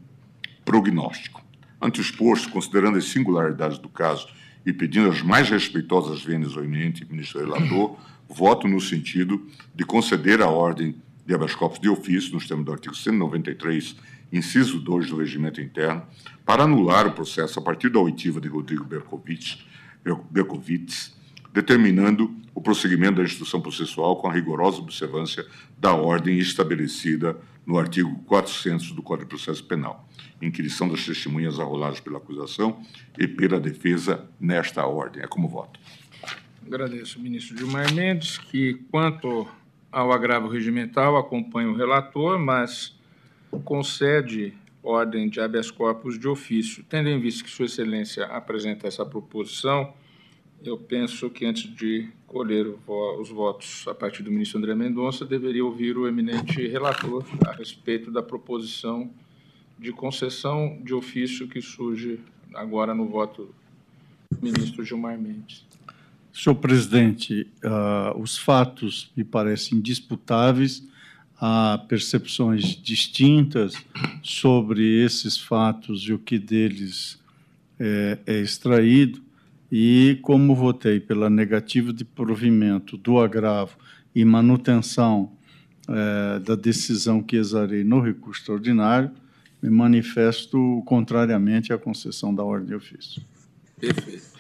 prognóstico. Ante o exposto, considerando as singularidades do caso e pedindo as mais respeitosas vênias ao eminente ministro relator, voto no sentido de conceder a ordem de habeas corpus de ofício, nos termos do artigo 193, inciso 2 do regimento interno, para anular o processo a partir da oitiva de Rodrigo Berkovitz determinando o prosseguimento da instrução processual com a rigorosa observância da ordem estabelecida no artigo 400 do Código de Processo Penal, inquirição das testemunhas arroladas pela acusação e pela defesa nesta ordem. É como voto. Agradeço, ministro Gilmar Mendes, que, quanto ao agravo regimental, acompanha o relator, mas concede ordem de habeas corpus de ofício. Tendo em vista que Sua Excelência apresenta essa proposição, eu penso que antes de colher os votos a partir do ministro André Mendonça, deveria ouvir o eminente relator a respeito da proposição de concessão de ofício que surge agora no voto do ministro Gilmar Mendes. Senhor presidente, uh, os fatos me parecem indisputáveis, há percepções distintas sobre esses fatos e o que deles é, é extraído e como votei pela negativa de provimento do agravo e manutenção é, da decisão que exarei no recurso extraordinário, me manifesto contrariamente à concessão da ordem de ofício. Perfeito.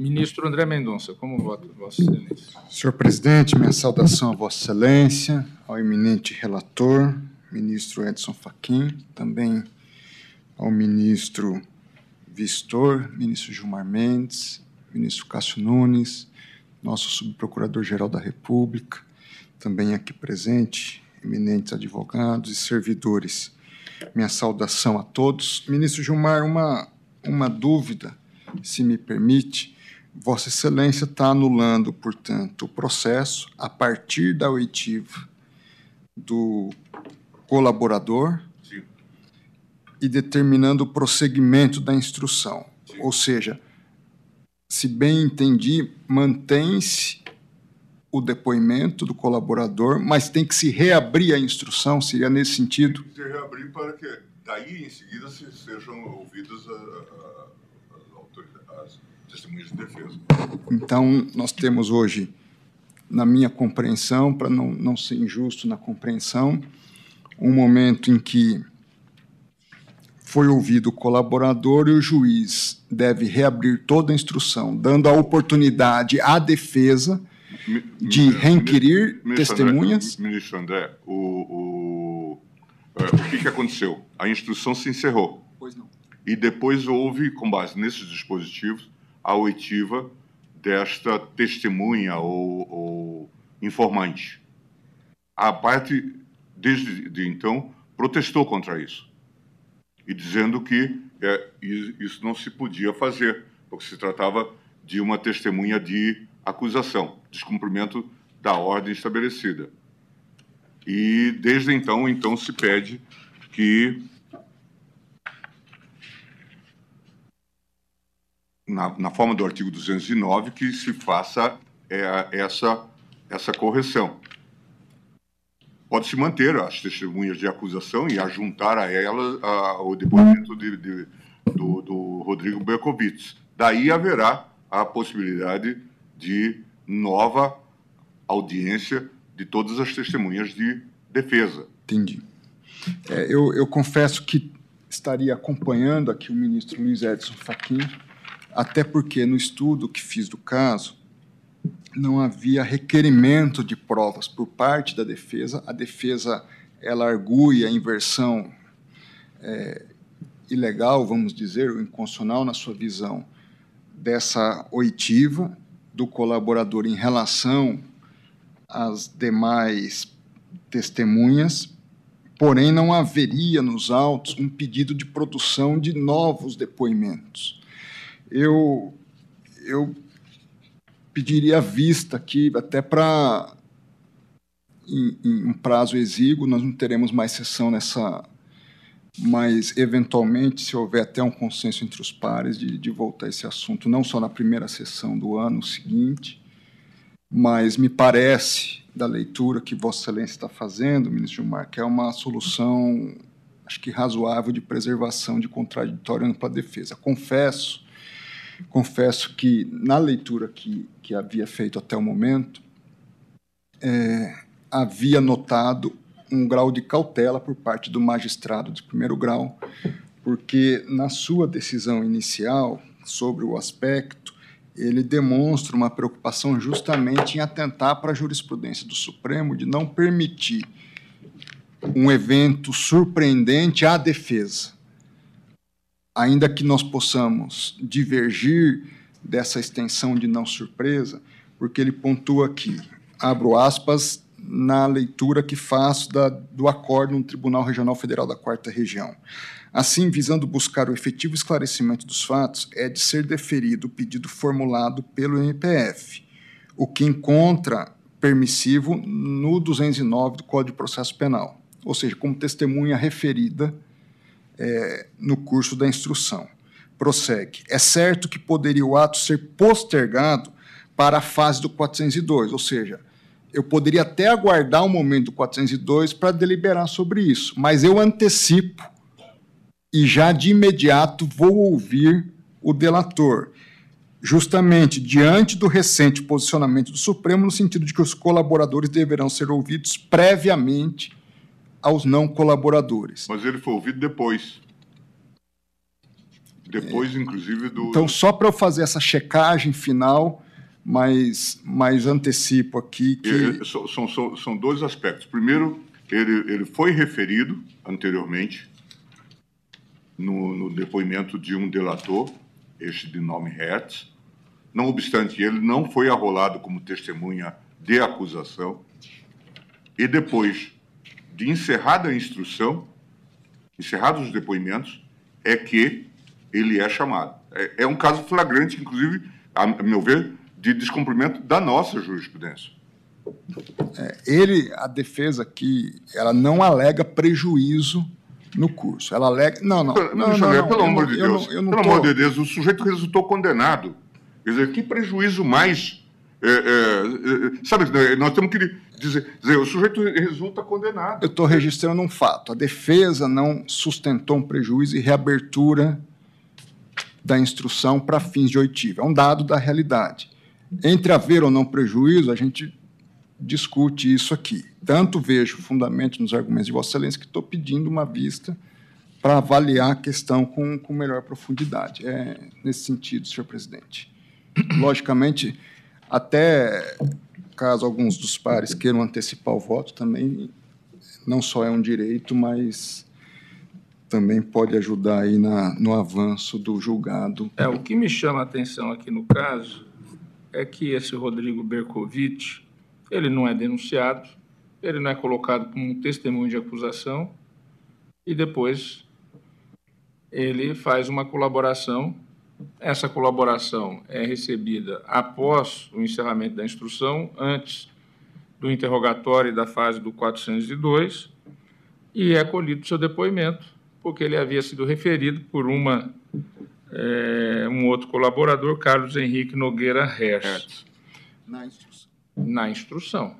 Ministro André Mendonça, como vota Vossa Excelência? Senhor presidente, minha saudação a Vossa Excelência, ao eminente relator, ministro Edson Fachin, também ao ministro Vistor, ministro Gilmar Mendes, ministro Cássio Nunes, nosso subprocurador-geral da República, também aqui presente, eminentes advogados e servidores. Minha saudação a todos. Ministro Gilmar, uma, uma dúvida, se me permite. Vossa Excelência está anulando, portanto, o processo a partir da oitiva do colaborador Sim. e determinando o prosseguimento da instrução. Ou seja, se bem entendi, mantém-se o depoimento do colaborador, mas tem que se reabrir a instrução, seria nesse sentido? Se reabrir para que daí em seguida se sejam ouvidas as, autoridades, as testemunhas de defesa. Então, nós temos hoje, na minha compreensão, para não, não ser injusto na compreensão, um momento em que foi ouvido o colaborador e o juiz deve reabrir toda a instrução, dando a oportunidade à defesa Mi- de reinquirir testemunhas. André, ministro André, o, o, é, o que, que aconteceu? A instrução se encerrou. Pois não. E depois houve, com base nesses dispositivos, a oitiva desta testemunha ou, ou informante. A parte, desde de então, protestou contra isso. E dizendo que é, isso não se podia fazer, porque se tratava de uma testemunha de acusação, descumprimento da ordem estabelecida. E desde então, então se pede que na, na forma do artigo 209 que se faça é, essa, essa correção. Pode-se manter as testemunhas de acusação e ajuntar a elas a- o depoimento de, de- do, do Rodrigo Berkovitz. Daí haverá a possibilidade de nova audiência de todas as testemunhas de defesa. Entendi. É, eu, eu confesso que estaria acompanhando aqui o ministro Luiz Edson Fachin, até porque no estudo que fiz do caso, não havia requerimento de provas por parte da defesa. A defesa ela argui a inversão é, ilegal, vamos dizer, ou inconstitucional na sua visão, dessa oitiva do colaborador em relação às demais testemunhas, porém não haveria nos autos um pedido de produção de novos depoimentos. Eu, eu pediria vista aqui, até para, em, em um prazo exíguo, nós não teremos mais sessão nessa, mas eventualmente, se houver até um consenso entre os pares de, de voltar a esse assunto, não só na primeira sessão do ano seguinte, mas me parece, da leitura que Vossa Excelência está fazendo, ministro Gilmar, que é uma solução, acho que razoável, de preservação de contraditório ampla defesa. Confesso, confesso que, na leitura que, que havia feito até o momento, é, havia notado um grau de cautela por parte do magistrado de primeiro grau, porque, na sua decisão inicial sobre o aspecto, ele demonstra uma preocupação justamente em atentar para a jurisprudência do Supremo de não permitir um evento surpreendente à defesa. Ainda que nós possamos divergir dessa extensão de não surpresa, porque ele pontua aqui, abro aspas, na leitura que faço da, do acordo no Tribunal Regional Federal da Quarta Região. Assim, visando buscar o efetivo esclarecimento dos fatos, é de ser deferido o pedido formulado pelo MPF, o que encontra permissivo no 209 do Código de Processo Penal, ou seja, como testemunha referida é, no curso da instrução. Prossegue. É certo que poderia o ato ser postergado para a fase do 402, ou seja, eu poderia até aguardar o momento do 402 para deliberar sobre isso, mas eu antecipo e já de imediato vou ouvir o delator, justamente diante do recente posicionamento do Supremo, no sentido de que os colaboradores deverão ser ouvidos previamente aos não colaboradores. Mas ele foi ouvido depois. Depois, inclusive, do. Então, só para eu fazer essa checagem final, mas, mas antecipo aqui que. E- São, são, são, são dois aspectos. Primeiro, ele, ele foi referido anteriormente no, no depoimento de um delator, este de nome Hertz. Não obstante, ele não foi arrolado como testemunha de acusação. E depois de encerrada a instrução, encerrados os depoimentos, é que ele é chamado. É, é um caso flagrante, inclusive, a, a meu ver, de descumprimento da nossa jurisprudência. É, ele, a defesa aqui, ela não alega prejuízo no curso. Ela alega. Não, não. não, não, não, não pelo amor de Deus. Eu não, pelo tô... amor de Deus, o sujeito resultou condenado. Quer dizer, que prejuízo mais. É, é, é sabe, nós temos que dizer, dizer, o sujeito resulta condenado. Eu estou registrando um fato. A defesa não sustentou um prejuízo e reabertura da instrução para fins de oitiva. É um dado da realidade. Entre haver ou não prejuízo, a gente discute isso aqui. Tanto vejo fundamento nos argumentos de Vossa Excelência que estou pedindo uma vista para avaliar a questão com, com melhor profundidade. É nesse sentido, senhor presidente. Logicamente, até caso alguns dos pares queiram antecipar o voto, também não só é um direito, mas também pode ajudar aí na, no avanço do julgado. É, o que me chama a atenção aqui no caso é que esse Rodrigo Bercovitch, ele não é denunciado, ele não é colocado como um testemunho de acusação e depois ele faz uma colaboração. Essa colaboração é recebida após o encerramento da instrução, antes do interrogatório e da fase do 402, e é colhido seu depoimento, porque ele havia sido referido por uma, é, um outro colaborador, Carlos Henrique Nogueira Hertz. Na instrução na instrução.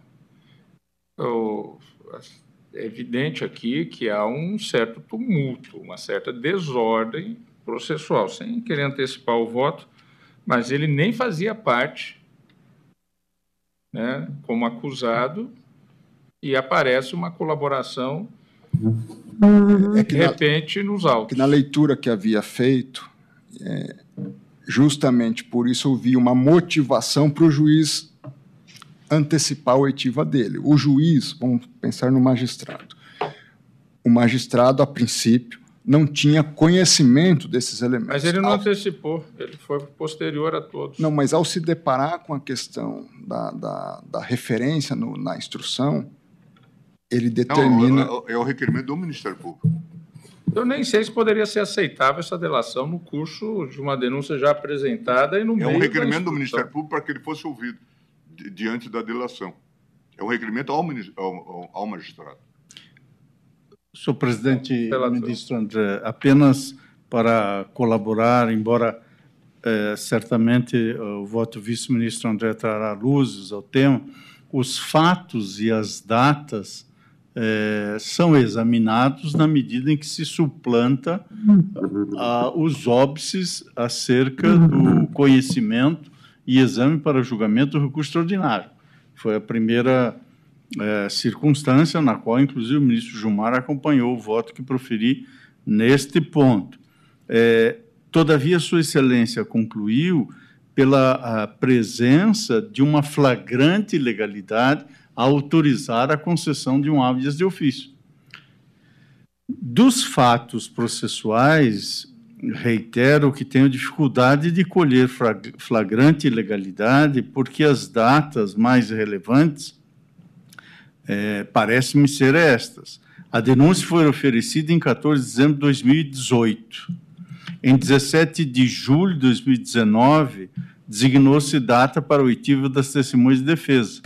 É evidente aqui que há um certo tumulto, uma certa desordem processual, sem querer antecipar o voto, mas ele nem fazia parte né, como acusado e aparece uma colaboração é de repente na, nos autos. Que na leitura que havia feito, é, justamente por isso houve uma motivação para o juiz antecipar a oitiva dele. O juiz, vamos pensar no magistrado. O magistrado, a princípio, não tinha conhecimento desses elementos. Mas ele não ao... antecipou, ele foi posterior a todos. Não, mas ao se deparar com a questão da, da, da referência no, na instrução, ele determina. Não, é, é o requerimento do Ministério Público. Eu nem sei se poderia ser aceitável essa delação no curso de uma denúncia já apresentada e no é meio. É um requerimento do Ministério Público para que ele fosse ouvido diante da delação. É um requerimento ao, ao, ao magistrado. Senhor presidente, ministro André, apenas para colaborar, embora é, certamente o voto vice-ministro André trará luzes ao tema, os fatos e as datas é, são examinados na medida em que se suplanta a, os óbices acerca do conhecimento e exame para julgamento do recurso extraordinário. Foi a primeira é, circunstância na qual, inclusive, o ministro Gilmar acompanhou o voto que proferi neste ponto. É, todavia, Sua Excelência concluiu pela presença de uma flagrante ilegalidade a autorizar a concessão de um habeas de ofício. Dos fatos processuais, reitero que tenho dificuldade de colher flagrante ilegalidade, porque as datas mais relevantes é, parecem-me ser estas. A denúncia foi oferecida em 14 de dezembro de 2018. Em 17 de julho de 2019, designou-se data para o oitivo das testemunhas de defesa,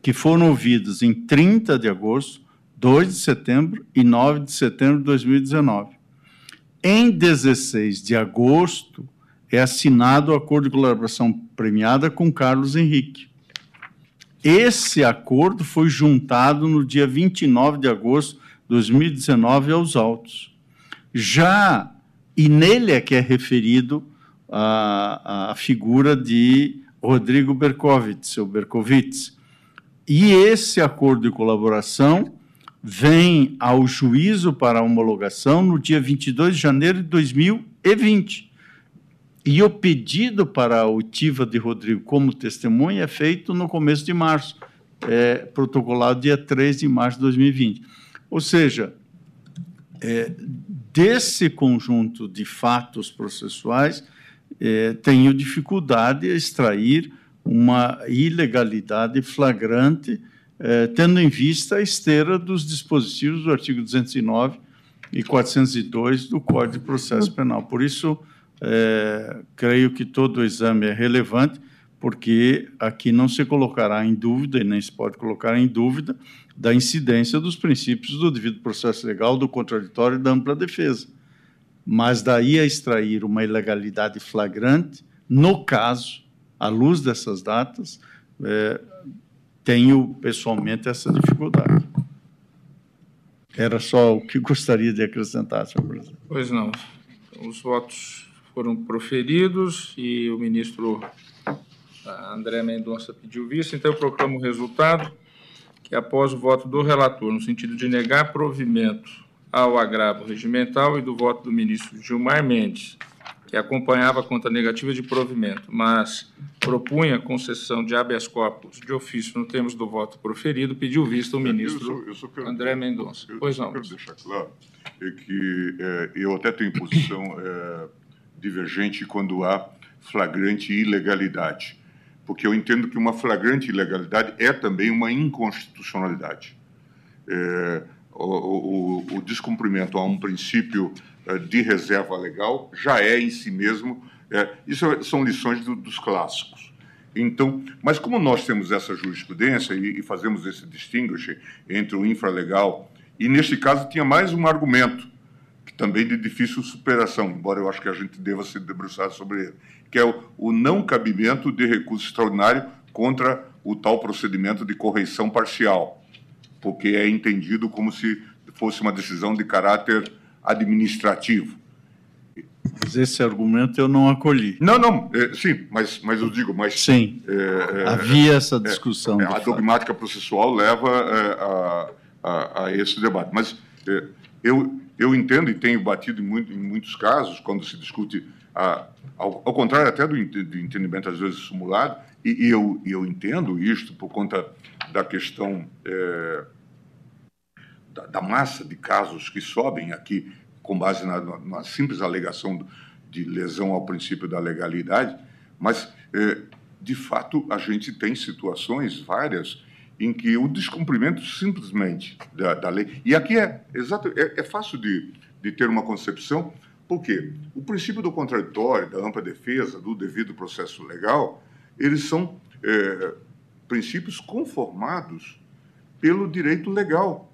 que foram ouvidas em 30 de agosto, 2 de setembro e 9 de setembro de 2019. Em 16 de agosto, é assinado o acordo de colaboração premiada com Carlos Henrique. Esse acordo foi juntado no dia 29 de agosto de 2019 aos autos. Já, e nele é que é referido a, a figura de Rodrigo Berkovitz, ou Berkovitz. E esse acordo de colaboração vem ao juízo para homologação no dia 22 de janeiro de 2020. E o pedido para a oitiva de Rodrigo como testemunha é feito no começo de março, é, protocolado dia 3 de março de 2020. Ou seja, é, desse conjunto de fatos processuais, eh, tenho dificuldade a extrair uma ilegalidade flagrante, eh, tendo em vista a esteira dos dispositivos do artigo 209 e 402 do Código de Processo Penal. Por isso, eh, creio que todo o exame é relevante, porque aqui não se colocará em dúvida, e nem se pode colocar em dúvida, da incidência dos princípios do devido processo legal, do contraditório e da ampla defesa. Mas daí a extrair uma ilegalidade flagrante, no caso, à luz dessas datas, é, tenho pessoalmente essa dificuldade. Era só o que gostaria de acrescentar, senhor presidente. Pois não. Os votos foram proferidos e o ministro André Mendonça pediu vista, então eu proclamo o resultado que após o voto do relator, no sentido de negar provimento ao agravo regimental e do voto do ministro Gilmar Mendes, que acompanhava a conta negativa de provimento, mas propunha concessão de habeas corpus de ofício no termos do voto proferido, pediu vista o ministro eu só, eu só quero, André Mendonça. Eu, pois não. quero deixar claro é que é, eu até tenho posição é, divergente quando há flagrante ilegalidade porque eu entendo que uma flagrante ilegalidade é também uma inconstitucionalidade. É, o, o, o, descumprimento a um princípio é, de reserva legal já é em si mesmo. É, isso são lições do, dos clássicos. Então, mas como nós temos essa jurisprudência e, e fazemos esse distinguish entre o infralegal e neste caso tinha mais um argumento também de difícil superação, embora eu acho que a gente deva se debruçar sobre ele, que é o, o não cabimento de recurso extraordinário contra o tal procedimento de correição parcial, porque é entendido como se fosse uma decisão de caráter administrativo. Mas esse argumento eu não acolhi. Não, não, é, sim, mas, mas eu digo, mas... Sim, é, é, havia essa discussão. É, a dogmática processual leva é, a, a, a, esse debate. Mas eu, eu entendo e tenho batido em, muito, em muitos casos, quando se discute a, ao, ao, contrário até do, do, entendimento às vezes simulado, e, e eu, eu, entendo isto por conta da questão é, da, da, massa de casos que sobem aqui com base na, na, simples alegação de lesão ao princípio da legalidade, mas é, de fato a gente tem situações várias em que o descumprimento simplesmente da, da lei e aqui é exato é, é fácil de, de ter uma concepção por quê? O princípio do contraditório, da ampla defesa, do devido processo legal, eles são é, princípios conformados pelo direito legal.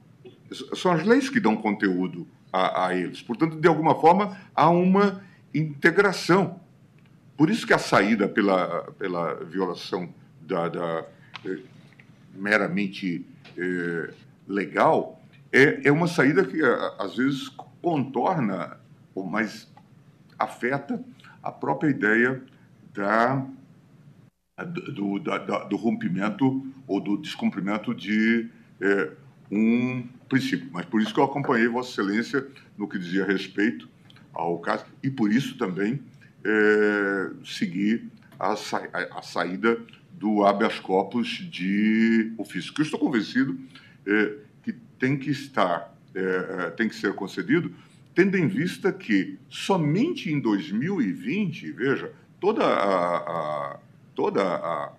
São as leis que dão conteúdo a, a eles. Portanto, de alguma forma, há uma integração. Por isso que a saída pela, pela violação da, da meramente é, legal é, é uma saída que, às vezes, contorna ou mais afeta a própria ideia da, do, da, do rompimento ou do descumprimento de é, um princípio. Mas por isso que eu acompanhei Vossa Excelência no que dizia respeito ao caso e por isso também é, segui a, sa a, saída do habeas corpus de ofício, que eu estou convencido é, que tem que estar, é, é tem que ser concedido tendo em vista que somente em 2020, veja, toda a, a toda a,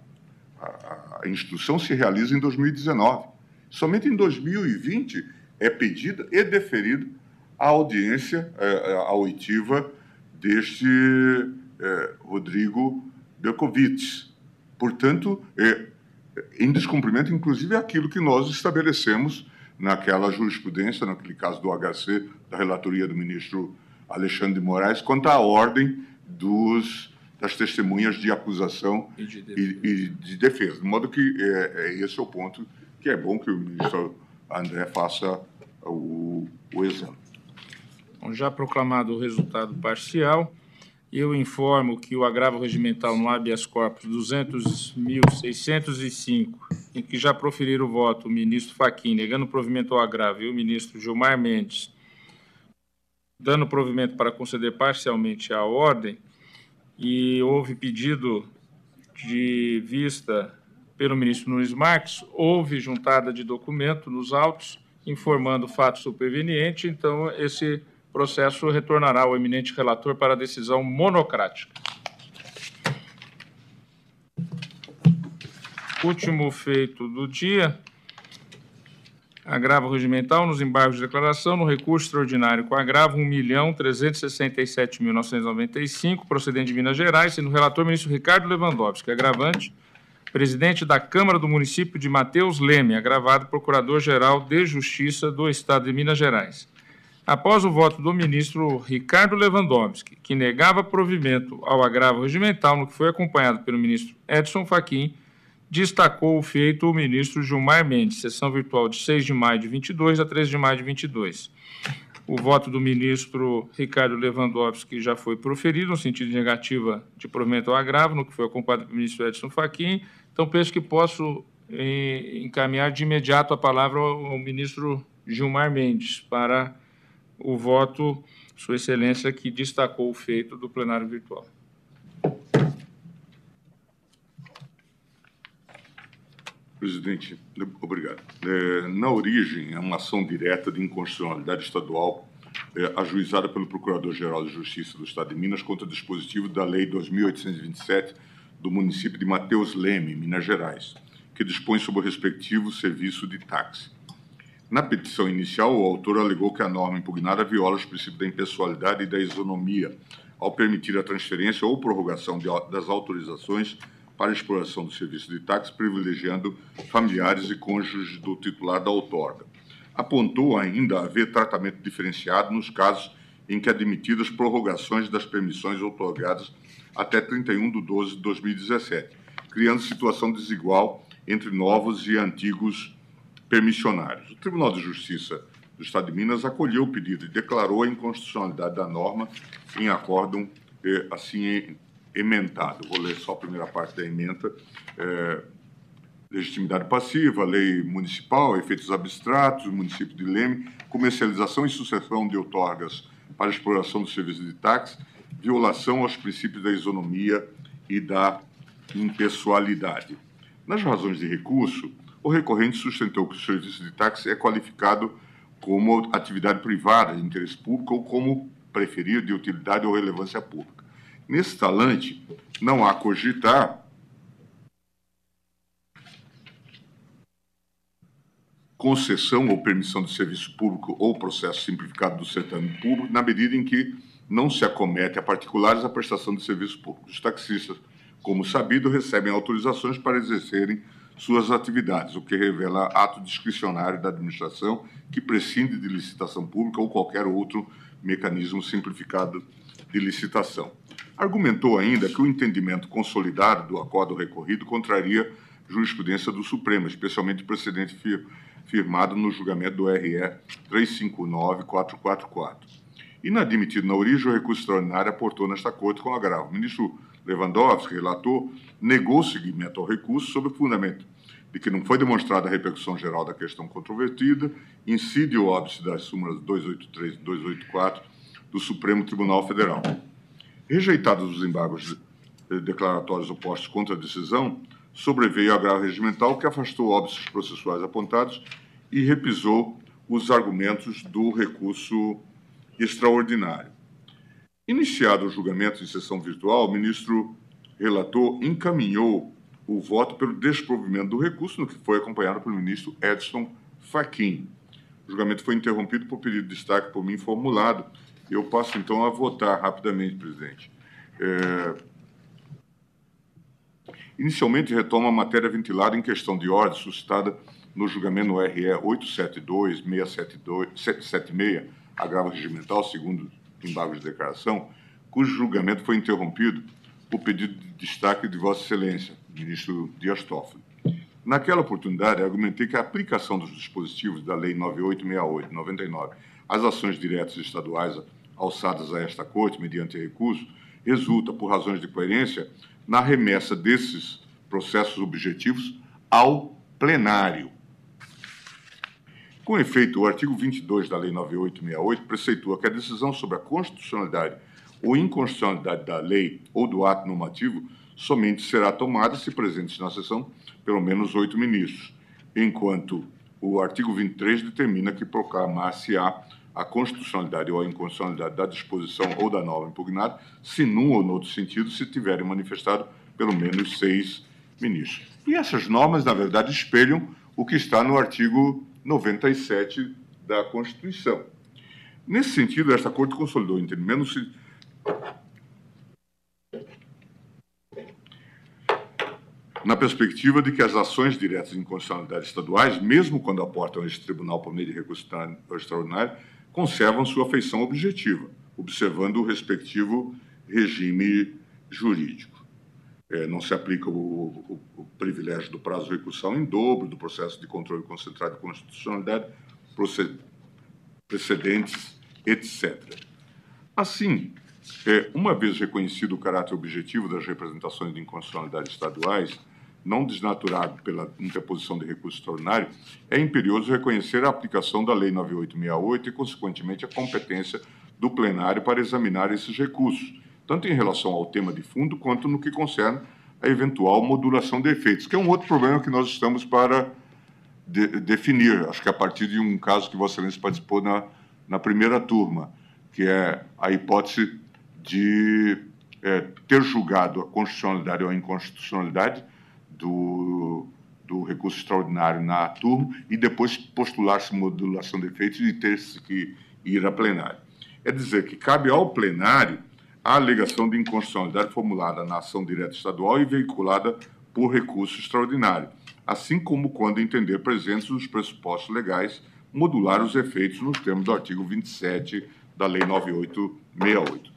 a, a, instrução se realiza em 2019. Somente em 2020 é pedida e deferida a audiência é, a oitiva deste é, Rodrigo Berkovitz. Portanto, é, em descumprimento, inclusive, aquilo que nós estabelecemos naquela jurisprudência, naquele caso do HC, da relatoria do ministro Alexandre de Moraes, quanto à ordem dos, das testemunhas de acusação e de defesa. E, e de, defesa. De modo que é, é, esse é o ponto que é bom que o ministro André faça o, o exame. Bom, já proclamado o resultado parcial, eu informo que o agravo regimental no habeas corpus 200.605, em que já proferiram o voto o ministro Fachin, negando provimento ao agravo, e o ministro Gilmar Mendes, dando provimento para conceder parcialmente a ordem, e houve pedido de vista pelo ministro Nunes Marques, houve juntada de documento nos autos informando o fato superveniente, então esse processo retornará ao eminente relator para decisão monocrática. Último feito do dia, agravo regimental nos embargos de declaração no recurso extraordinário com agravo 1.367.995, procedente de Minas Gerais, sendo relator ministro Ricardo Lewandowski, agravante, presidente da Câmara do município de Mateus Leme, agravado procurador-geral de Justiça do Estado de Minas Gerais. Após o voto do ministro Ricardo Lewandowski, que negava provimento ao agravo regimental, no que foi acompanhado pelo ministro Edson Fachin, destacou o feito o ministro Gilmar Mendes, sessão virtual de 6 de maio de 22 a 13 de maio de 22. O voto do ministro Ricardo Lewandowski já foi proferido, no sentido de negativa de provimento ao agravo, no que foi acompanhado pelo ministro Edson Fachin. Então, penso que posso eh, encaminhar de imediato a palavra ao ministro Gilmar Mendes para o voto, Sua Excelência, que destacou o feito do plenário virtual. Presidente, obrigado. É, na origem, é uma ação direta de inconstitucionalidade estadual é, ajuizada pelo Procurador-Geral de Justiça do Estado de Minas contra o dispositivo da Lei 2.827 do município de Mateus Leme, Minas Gerais, que dispõe sobre o respectivo serviço de táxi. Na petição inicial, o autor alegou que a norma impugnada viola os princípios da impessoalidade e da isonomia, ao permitir a transferência ou prorrogação de, das autorizações para exploração do serviço de táxi, privilegiando familiares e cônjuges do titular da outorga. Apontou ainda haver tratamento diferenciado nos casos em que admitidas prorrogações das permissões outorgadas até 31 de 12 de 2017, criando situação desigual entre novos e antigos permissionários. O Tribunal de Justiça do Estado de Minas acolheu o pedido e declarou a inconstitucionalidade da norma em acórdão eh, assim emendado. Vou ler só a primeira parte da emenda. É, legitimidade passiva, lei municipal, efeitos abstratos, município de Leme, comercialização e sucessão de outorgas para exploração do serviço de táxi, violação aos princípios da isonomia e da impessoalidade. Nas razões de recurso, o recorrente sustentou que o serviço de táxi é qualificado como atividade privada de interesse público ou como preferido de utilidade ou relevância pública. Nesse talante, não há cogitar concessão ou permissão de serviço público ou processo simplificado do certame público, na medida em que não se acomete a particulares a prestação de serviço público. Os taxistas, como sabido, recebem autorizações para exercerem suas atividades, o que revela ato discricionário da administração que prescinde de licitação pública ou qualquer outro mecanismo simplificado de licitação. Argumentou ainda que o entendimento consolidado do acordo recorrido contraria jurisprudência do Supremo, especialmente o precedente fir firmado no julgamento do RE 359-444. Inadmitido na origem, o recurso extraordinário aportou nesta corte com agravo. O ministro Lewandowski, relator, negou seguimento ao recurso sob o fundamento de que não foi demonstrada a repercussão geral da questão controvertida, incide o óbice das súmulas 283 e 284 do Supremo Tribunal Federal. Rejeitados os embargos declaratórios opostos contra a decisão, sobreveio a agravo regimental que afastou óbices processuais apontados e repisou os argumentos do recurso extraordinário. Iniciado o julgamento em sessão virtual, o ministro relator encaminhou o voto pelo desprovimento do recurso, no que foi acompanhado pelo ministro Edson Fachin. O julgamento foi interrompido por pedido de destaque por mim formulado eu passo, então, a votar rapidamente, presidente. É... Inicialmente, retoma a matéria ventilada em questão de ordem suscitada no julgamento no RE 872-676, agravo regimental, segundo embargo de declaração, cujo julgamento foi interrompido por pedido de destaque de Vossa Excelência, ministro Dias Toffoli. Naquela oportunidade, argumentei que a aplicação dos dispositivos da Lei 9868-99 às ações diretas estaduais alçadas a esta Corte mediante recurso, resulta, por razões de coerência, na remessa desses processos objetivos ao plenário. Com efeito, o artigo 22 da Lei 9868 preceitua que a decisão sobre a constitucionalidade ou inconstitucionalidade da lei ou do ato normativo somente será tomada se presentes na sessão pelo menos oito ministros, enquanto o artigo 23 determina que proclamar-se-á a constitucionalidade ou a inconstitucionalidade da disposição ou da norma impugnada, se num ou no outro sentido se tiverem manifestado pelo menos seis ministros. E essas normas, na verdade, espelham o que está no artigo 97 da Constituição. Nesse sentido, esta Corte consolidou o entendimento na perspectiva de que as ações diretas de inconstitucionalidade estaduais, mesmo quando aportam este tribunal por meio de recurso extraordinário, conservam sua feição objetiva, observando o respectivo regime jurídico. É, não se aplica o, o, o, privilégio do prazo de recursão em dobro, do processo de controle concentrado de constitucionalidade, precedentes, etc. Assim, é, uma vez reconhecido o caráter objetivo das representações de inconstitucionalidade estaduais, não desnaturado pela interposição de recurso extraordinário, é imperioso reconhecer a aplicação da Lei 9868 e, consequentemente, a competência do plenário para examinar esses recursos, tanto em relação ao tema de fundo quanto no que concerne a eventual modulação de efeitos, que é um outro problema que nós estamos para de, definir, acho que a partir de um caso que Vossa Excelência participou na, na primeira turma, que é a hipótese de é, ter julgado a constitucionalidade ou a inconstitucionalidade do, do recurso extraordinário na turma e depois postular-se modulação de efeitos e ter-se que ir a plenário. É dizer, que cabe ao plenário a alegação de inconstitucionalidade formulada na ação direta estadual e veiculada por recurso extraordinário, assim como quando entender presentes os pressupostos legais modular os efeitos nos termos do artigo 27 da Lei 9868.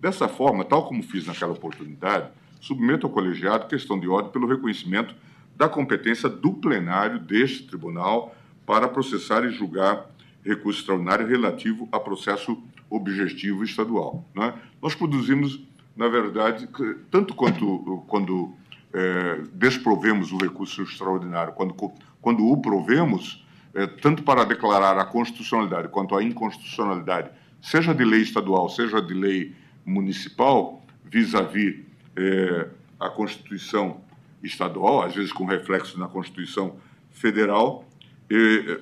Dessa forma, tal como fiz naquela oportunidade, submeto ao colegiado questão de ordem pelo reconhecimento da competência do plenário deste tribunal para processar e julgar recurso extraordinário relativo a processo objetivo estadual. Né? Nós produzimos, na verdade, tanto quanto quando é, desprovemos o recurso extraordinário, quando, quando o provemos, é, tanto para declarar a constitucionalidade quanto a inconstitucionalidade, seja de lei estadual, seja de lei municipal, vis-à-vis -vis, é, a Constituição estadual, às vezes com reflexo na Constituição federal, é,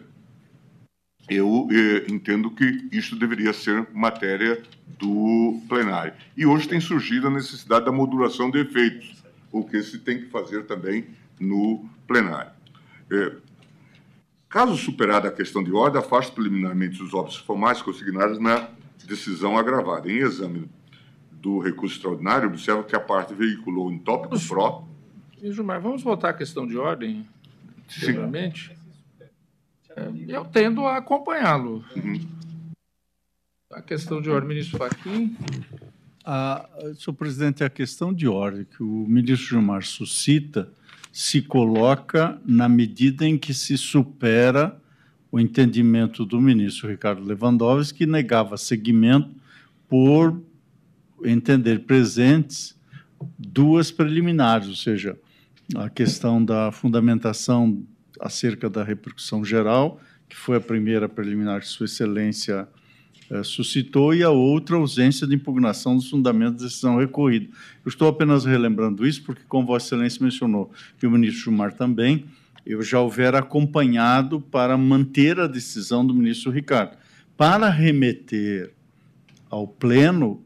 eu é, entendo que isso deveria ser matéria do plenário. E hoje tem surgido a necessidade da modulação de efeitos, o que se tem que fazer também no plenário. É, caso superada a questão de ordem, afaste preliminarmente os óbitos formais consignados na decisão agravada. Em exame do recurso extraordinário, observa que a parte veiculou em tópico pró. Gilmar, vamos voltar à questão de ordem. É, eu tendo a acompanhá-lo. Uhum. A questão de ordem, ministro Fachin. Ah, senhor presidente, a questão de ordem que o ministro Gilmar suscita se coloca na medida em que se supera o entendimento do ministro Ricardo Lewandowski, que negava seguimento por entender presentes duas preliminares, ou seja, a questão da fundamentação acerca da repercussão geral, que foi a primeira preliminar que Sua Excelência eh, suscitou, e a outra, ausência de impugnação dos fundamentos da decisão recorrida. Eu estou apenas relembrando isso porque, como Vossa Excelência mencionou, e o ministro Gilmar também, eu já houver acompanhado para manter a decisão do ministro Ricardo. Para remeter ao Pleno,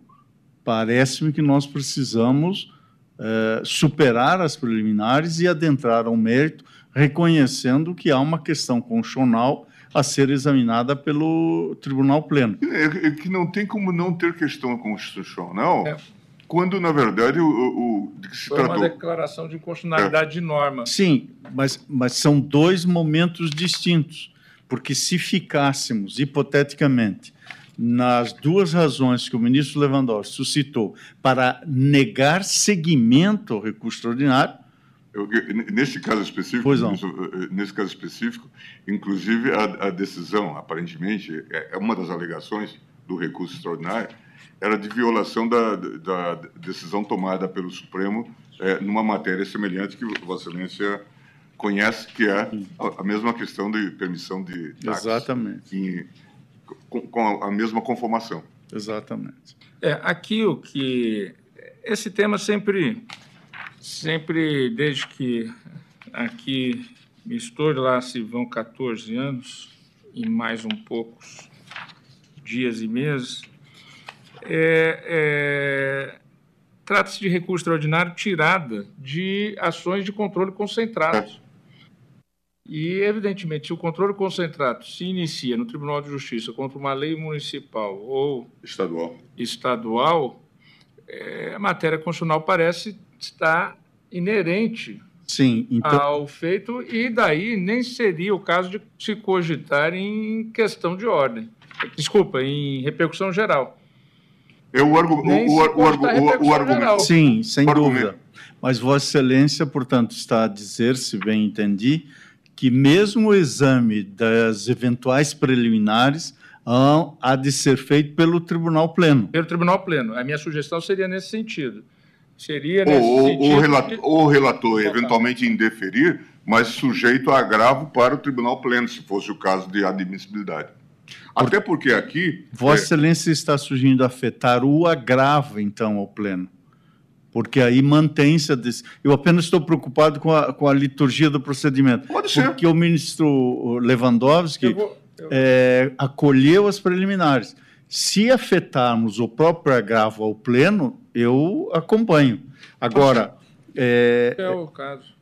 parece-me que nós precisamos é, superar as preliminares e adentrar ao mérito, reconhecendo que há uma questão constitucional a ser examinada pelo Tribunal Pleno. É, é que não tem como não ter questão constitucional. É quando, na verdade, o, o que se Foi tratou... uma declaração de constitucionalidade é. de norma. Sim, mas, mas são dois momentos distintos, porque se ficássemos, hipoteticamente, nas duas razões que o ministro Lewandowski suscitou para negar seguimento ao recurso extraordinário. Eu, nesse caso específico, eh, nesse caso específico, inclusive a, a, decisão, aparentemente, é, é uma das alegações do recurso extraordinário, era de violação da, da decisão tomada pelo Supremo é, numa matéria semelhante que Vossa Excelência conhece, que é a, a mesma questão de permissão de taxas. Exatamente. Em, com, com a mesma conformação. Exatamente. É, aqui o que esse tema sempre sempre desde que aqui me estou lá se vão 14 anos e mais um poucos dias e meses, é, é, trata-se de recurso extraordinário tirada de ações de controle concentrados. E, evidentemente, se o controle concentrado se inicia no Tribunal de Justiça contra uma lei municipal ou estadual, estadual é, a matéria constitucional parece estar inerente Sim, então... ao feito, e daí nem seria o caso de se cogitar em questão de ordem. Desculpa, em repercussão geral. É o, argu o, o, o, o argumento. Sim, sem dúvida. Mas Vossa Excelência, portanto, está a dizer, se bem entendi, que mesmo o exame das eventuais preliminares há de ser feito pelo Tribunal Pleno. Pelo Tribunal Pleno. A minha sugestão seria nesse sentido. Seria nesse ou, sentido. O relator, de... o relator eventualmente indeferir, mas sujeito a agravo para o Tribunal Pleno, se fosse o caso de admissibilidade. Até porque aqui. Vossa é... Excelência está sugerindo afetar o agravo, então, ao Pleno porque aí mantém-se. Desse... Eu apenas estou preocupado com a, com a liturgia do procedimento. Pode ser. Porque o ministro Lewandowski eu vou, eu... É, acolheu as preliminares. Se afetarmos o próprio agravo ao pleno, eu acompanho. Agora. É, é o caso.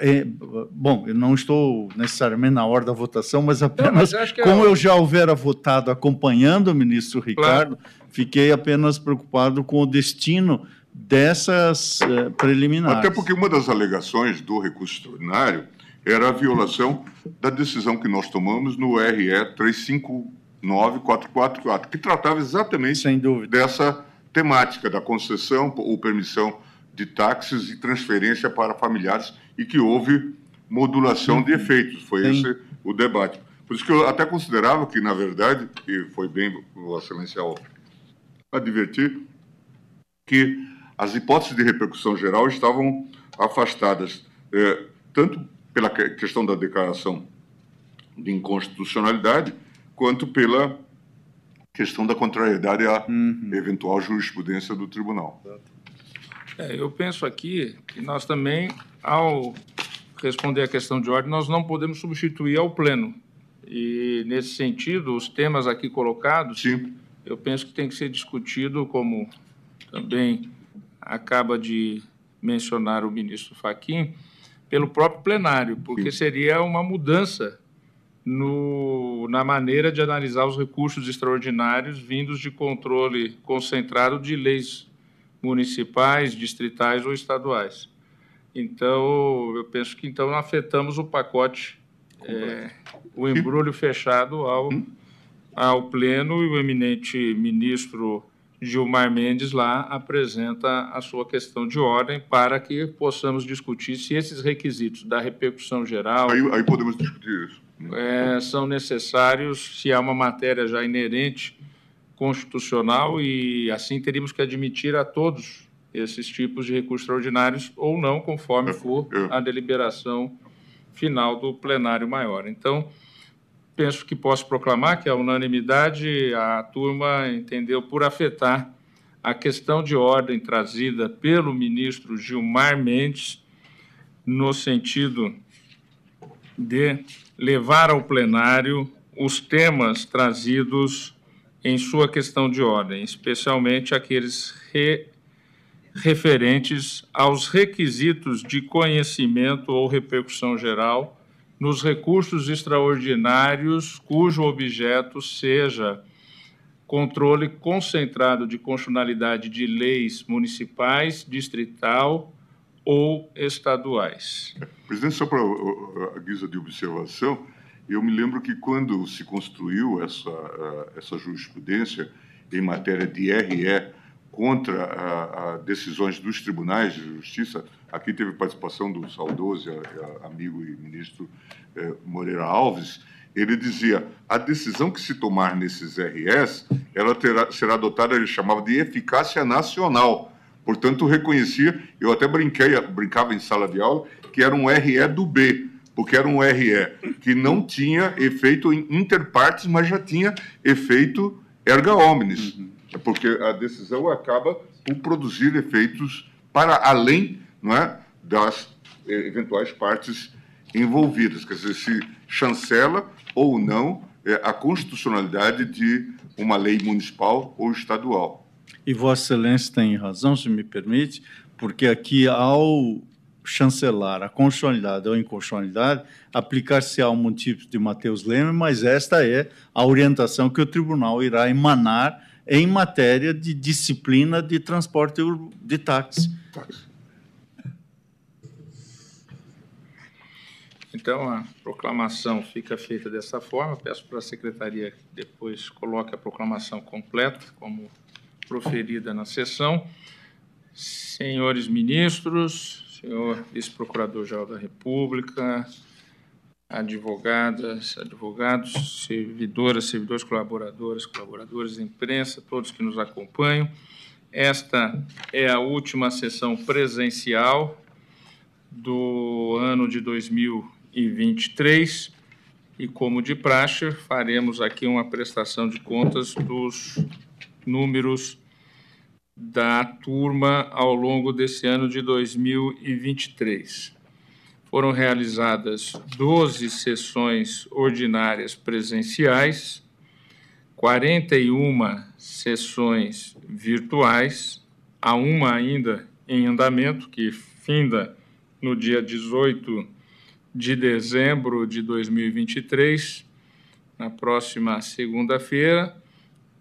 É, bom, eu não estou necessariamente na hora da votação, mas apenas, não, mas como é... eu já houvera votado acompanhando o ministro Ricardo, claro. fiquei apenas preocupado com o destino dessas uh, preliminares. Até porque uma das alegações do recurso extraordinário era a violação da decisão que nós tomamos no RE 359444, que tratava exatamente dessa temática da concessão ou permissão de táxis e transferência para familiares e que houve modulação de efeitos. Foi Sim. esse o debate. Por isso que eu até considerava que, na verdade, e foi bem Vossa Excelência advertir, que as hipóteses de repercussão geral estavam afastadas, é, tanto pela questão da declaração de inconstitucionalidade, quanto pela questão da contrariedade à uhum. eventual jurisprudência do tribunal. É, eu penso aqui que nós também, ao responder à questão de ordem, nós não podemos substituir ao pleno. E, nesse sentido, os temas aqui colocados, Sim. eu penso que tem que ser discutido como também acaba de mencionar o ministro Faquim, pelo próprio plenário, porque seria uma mudança no, na maneira de analisar os recursos extraordinários vindos de controle concentrado de leis municipais, distritais ou estaduais. Então, eu penso que então afetamos o pacote, é, o embrulho fechado ao, hum? ao pleno e o eminente ministro Gilmar Mendes lá apresenta a sua questão de ordem para que possamos discutir se esses requisitos da repercussão geral. Aí, aí podemos discutir isso. É, são necessários se há uma matéria já inerente constitucional e assim teríamos que admitir a todos esses tipos de recursos extraordinários ou não, conforme for a deliberação final do plenário maior. Então, penso que posso proclamar que a unanimidade a turma entendeu por afetar a questão de ordem trazida pelo ministro Gilmar Mendes no sentido de levar ao plenário os temas trazidos em sua questão de ordem, especialmente aqueles re, referentes aos requisitos de conhecimento ou repercussão geral nos recursos extraordinários cujo objeto seja controle concentrado de constitucionalidade de leis municipais, distrital ou estaduais. Presidente, só para a guisa de observação, eu me lembro que quando se construiu essa, essa jurisprudência em matéria de RE contra a, a decisões dos tribunais de justiça, aqui teve participação do saudoso amigo e ministro Moreira Alves, ele dizia, a decisão que se tomar nesses RS, ela terá, será adotada, ele chamava de eficácia nacional. Portanto, reconhecia, eu até brinquei, brincava em sala de aula, que era um RE do B, porque era um RE que não tinha efeito em interpartes, mas já tinha efeito erga omnes. Uhum. Porque a decisão acaba por produzir efeitos para além não é, das eventuais partes envolvidas. Quer dizer, se chancela ou não é, a constitucionalidade de uma lei municipal ou estadual. E Vossa Excelência tem razão, se me permite, porque aqui, ao chancelar a constitucionalidade ou inconstitucionalidade, aplicar-se ao município de Mateus Leme, mas esta é a orientação que o tribunal irá emanar em matéria de disciplina de transporte de táxi. Então, a proclamação fica feita dessa forma. Peço para a secretaria que depois coloque a proclamação completa, como proferida na sessão. Senhores ministros, senhor vice-procurador-geral da República, advogadas, advogados, servidoras, servidores, colaboradoras, colaboradores imprensa, todos que nos acompanham. Esta é a última sessão presencial do ano de 2023 e, como de praxe, faremos aqui uma prestação de contas dos números da turma ao longo desse ano de 2023 foram realizadas 12 sessões ordinárias presenciais, 41 sessões virtuais, há uma ainda em andamento, que finda no dia 18 de dezembro de 2023, na próxima segunda-feira,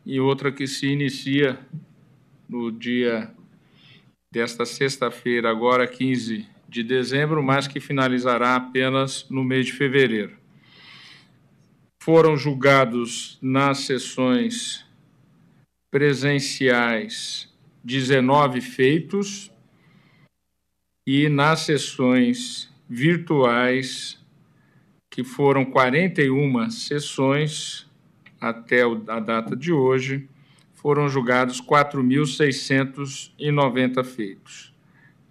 e outra que se inicia no dia desta sexta-feira, agora 15 de dezembro, mas que finalizará apenas no mês de fevereiro. Foram julgados nas sessões presenciais 19 feitos e nas sessões virtuais, que foram 41 sessões até a data de hoje, foram julgados 4.690 feitos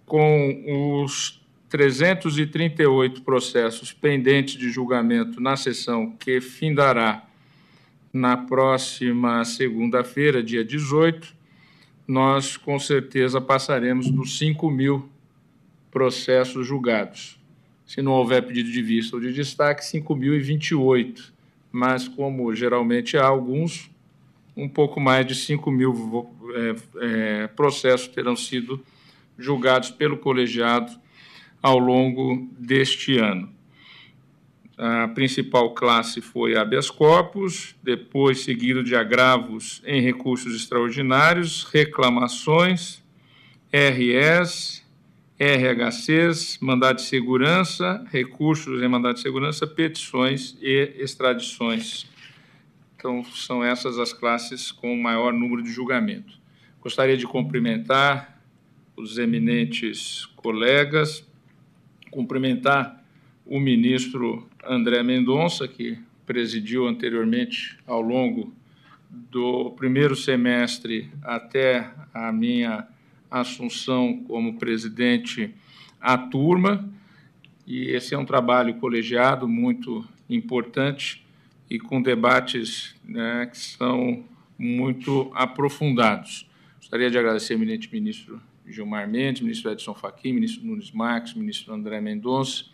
com os 338 processos pendentes de julgamento na sessão que findará na próxima segunda-feira, dia 18, nós com certeza passaremos dos 5 mil processos julgados. Se não houver pedido de vista ou de destaque, 5.028. Mas, como geralmente há alguns, um pouco mais de 5 mil é, é, processos terão sido julgados pelo colegiado ao longo deste ano. A principal classe foi habeas corpus, depois seguido de agravos em recursos extraordinários, reclamações, RS, RHCs, mandado de segurança, recursos em mandado de segurança, petições e extradições. Então, são essas as classes com maior número de julgamento. Gostaria de cumprimentar os eminentes colegas, cumprimentar o ministro André Mendonça, que presidiu anteriormente ao longo do primeiro semestre até a minha assunção como presidente a turma, e esse é um trabalho colegiado muito importante e com debates né, que são muito aprofundados. Gostaria de agradecer ao eminente ministro Gilmar Mendes, ministro Edson Fachin, ministro Nunes Marques, ministro André Mendonça,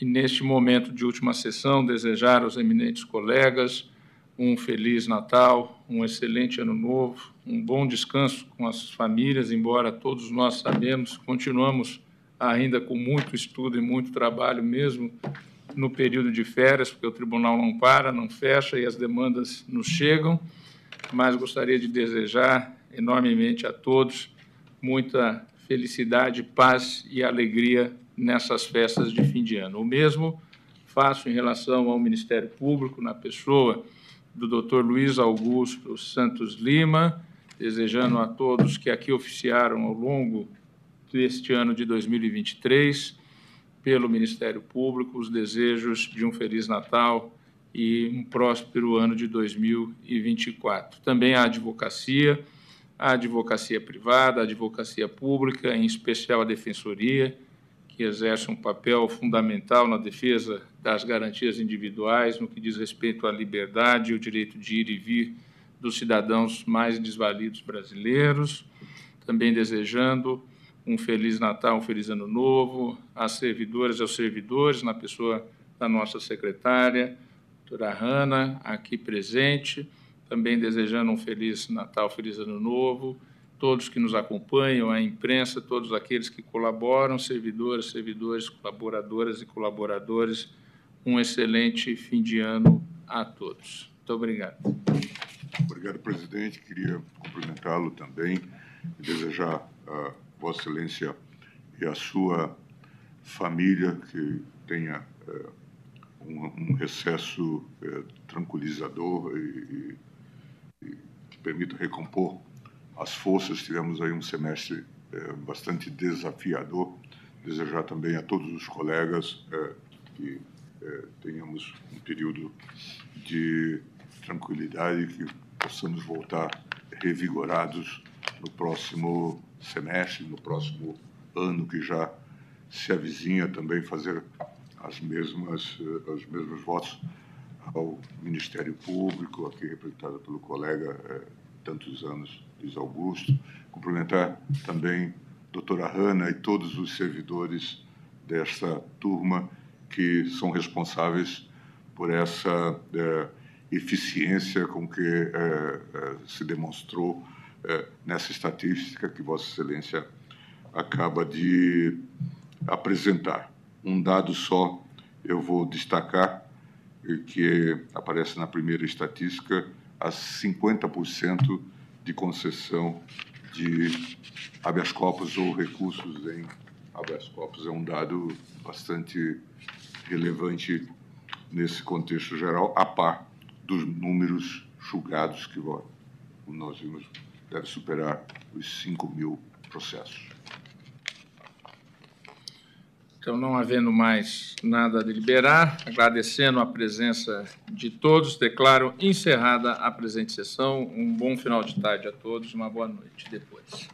e neste momento de última sessão desejar aos eminentes colegas um feliz Natal, um excelente ano novo, um bom descanso com as famílias, embora todos nós sabemos, continuamos ainda com muito estudo e muito trabalho mesmo no período de férias, porque o tribunal não para, não fecha e as demandas nos chegam, mas gostaria de desejar enormemente a todos muita felicidade, paz e alegria nessas festas de fim de ano. O mesmo faço em relação ao Ministério Público, na pessoa do Dr. Luiz Augusto Santos Lima, desejando a todos que aqui oficiaram ao longo deste ano de 2023, pelo Ministério Público, os desejos de um Feliz Natal e um próspero ano de 2024. Também a advocacia a advocacia privada, a advocacia pública, em especial a defensoria, que exerce um papel fundamental na defesa das garantias individuais no que diz respeito à liberdade e o direito de ir e vir dos cidadãos mais desvalidos brasileiros. Também desejando um feliz Natal, um feliz Ano Novo às servidoras e aos servidores, na pessoa da nossa secretária, doutora Hanna, aqui presente, também desejando um feliz Natal, feliz Ano Novo, todos que nos acompanham, a imprensa, todos aqueles que colaboram, servidores, servidores, colaboradoras e colaboradores, um excelente fim de ano a todos. Muito obrigado. Obrigado, presidente. Queria cumprimentá-lo também e desejar a Vossa Excelência e a sua família que tenha eh, um, um, recesso eh, tranquilizador e, e, que permita recompor as forças. Tivemos aí um semestre eh, bastante desafiador. Desejar também a todos os colegas que tenhamos um período de tranquilidade, que possamos voltar revigorados no próximo semestre, no próximo ano que já se avizinha também fazer as mesmas eh, os mesmos votos ao Ministério Público, aqui representado pelo colega eh, tantos anos, Luiz Augusto. Cumprimentar também a doutora Hanna e todos os servidores desta turma que são responsáveis por essa eh, eficiência com que eh, eh, se demonstrou eh, nessa estatística que Vossa Excelência acaba de apresentar. Um dado só eu vou destacar, que aparece na primeira estatística, as 50% de concessão de habeas corpus ou recursos em habeas corpus. É um dado bastante relevante nesse contexto geral, a par dos números julgados que nós vimos deve superar os 5 mil processos. Então, não havendo mais nada a deliberar, agradecendo a presença de todos, declaro encerrada a presente sessão. Um bom final de tarde a todos, uma boa noite depois.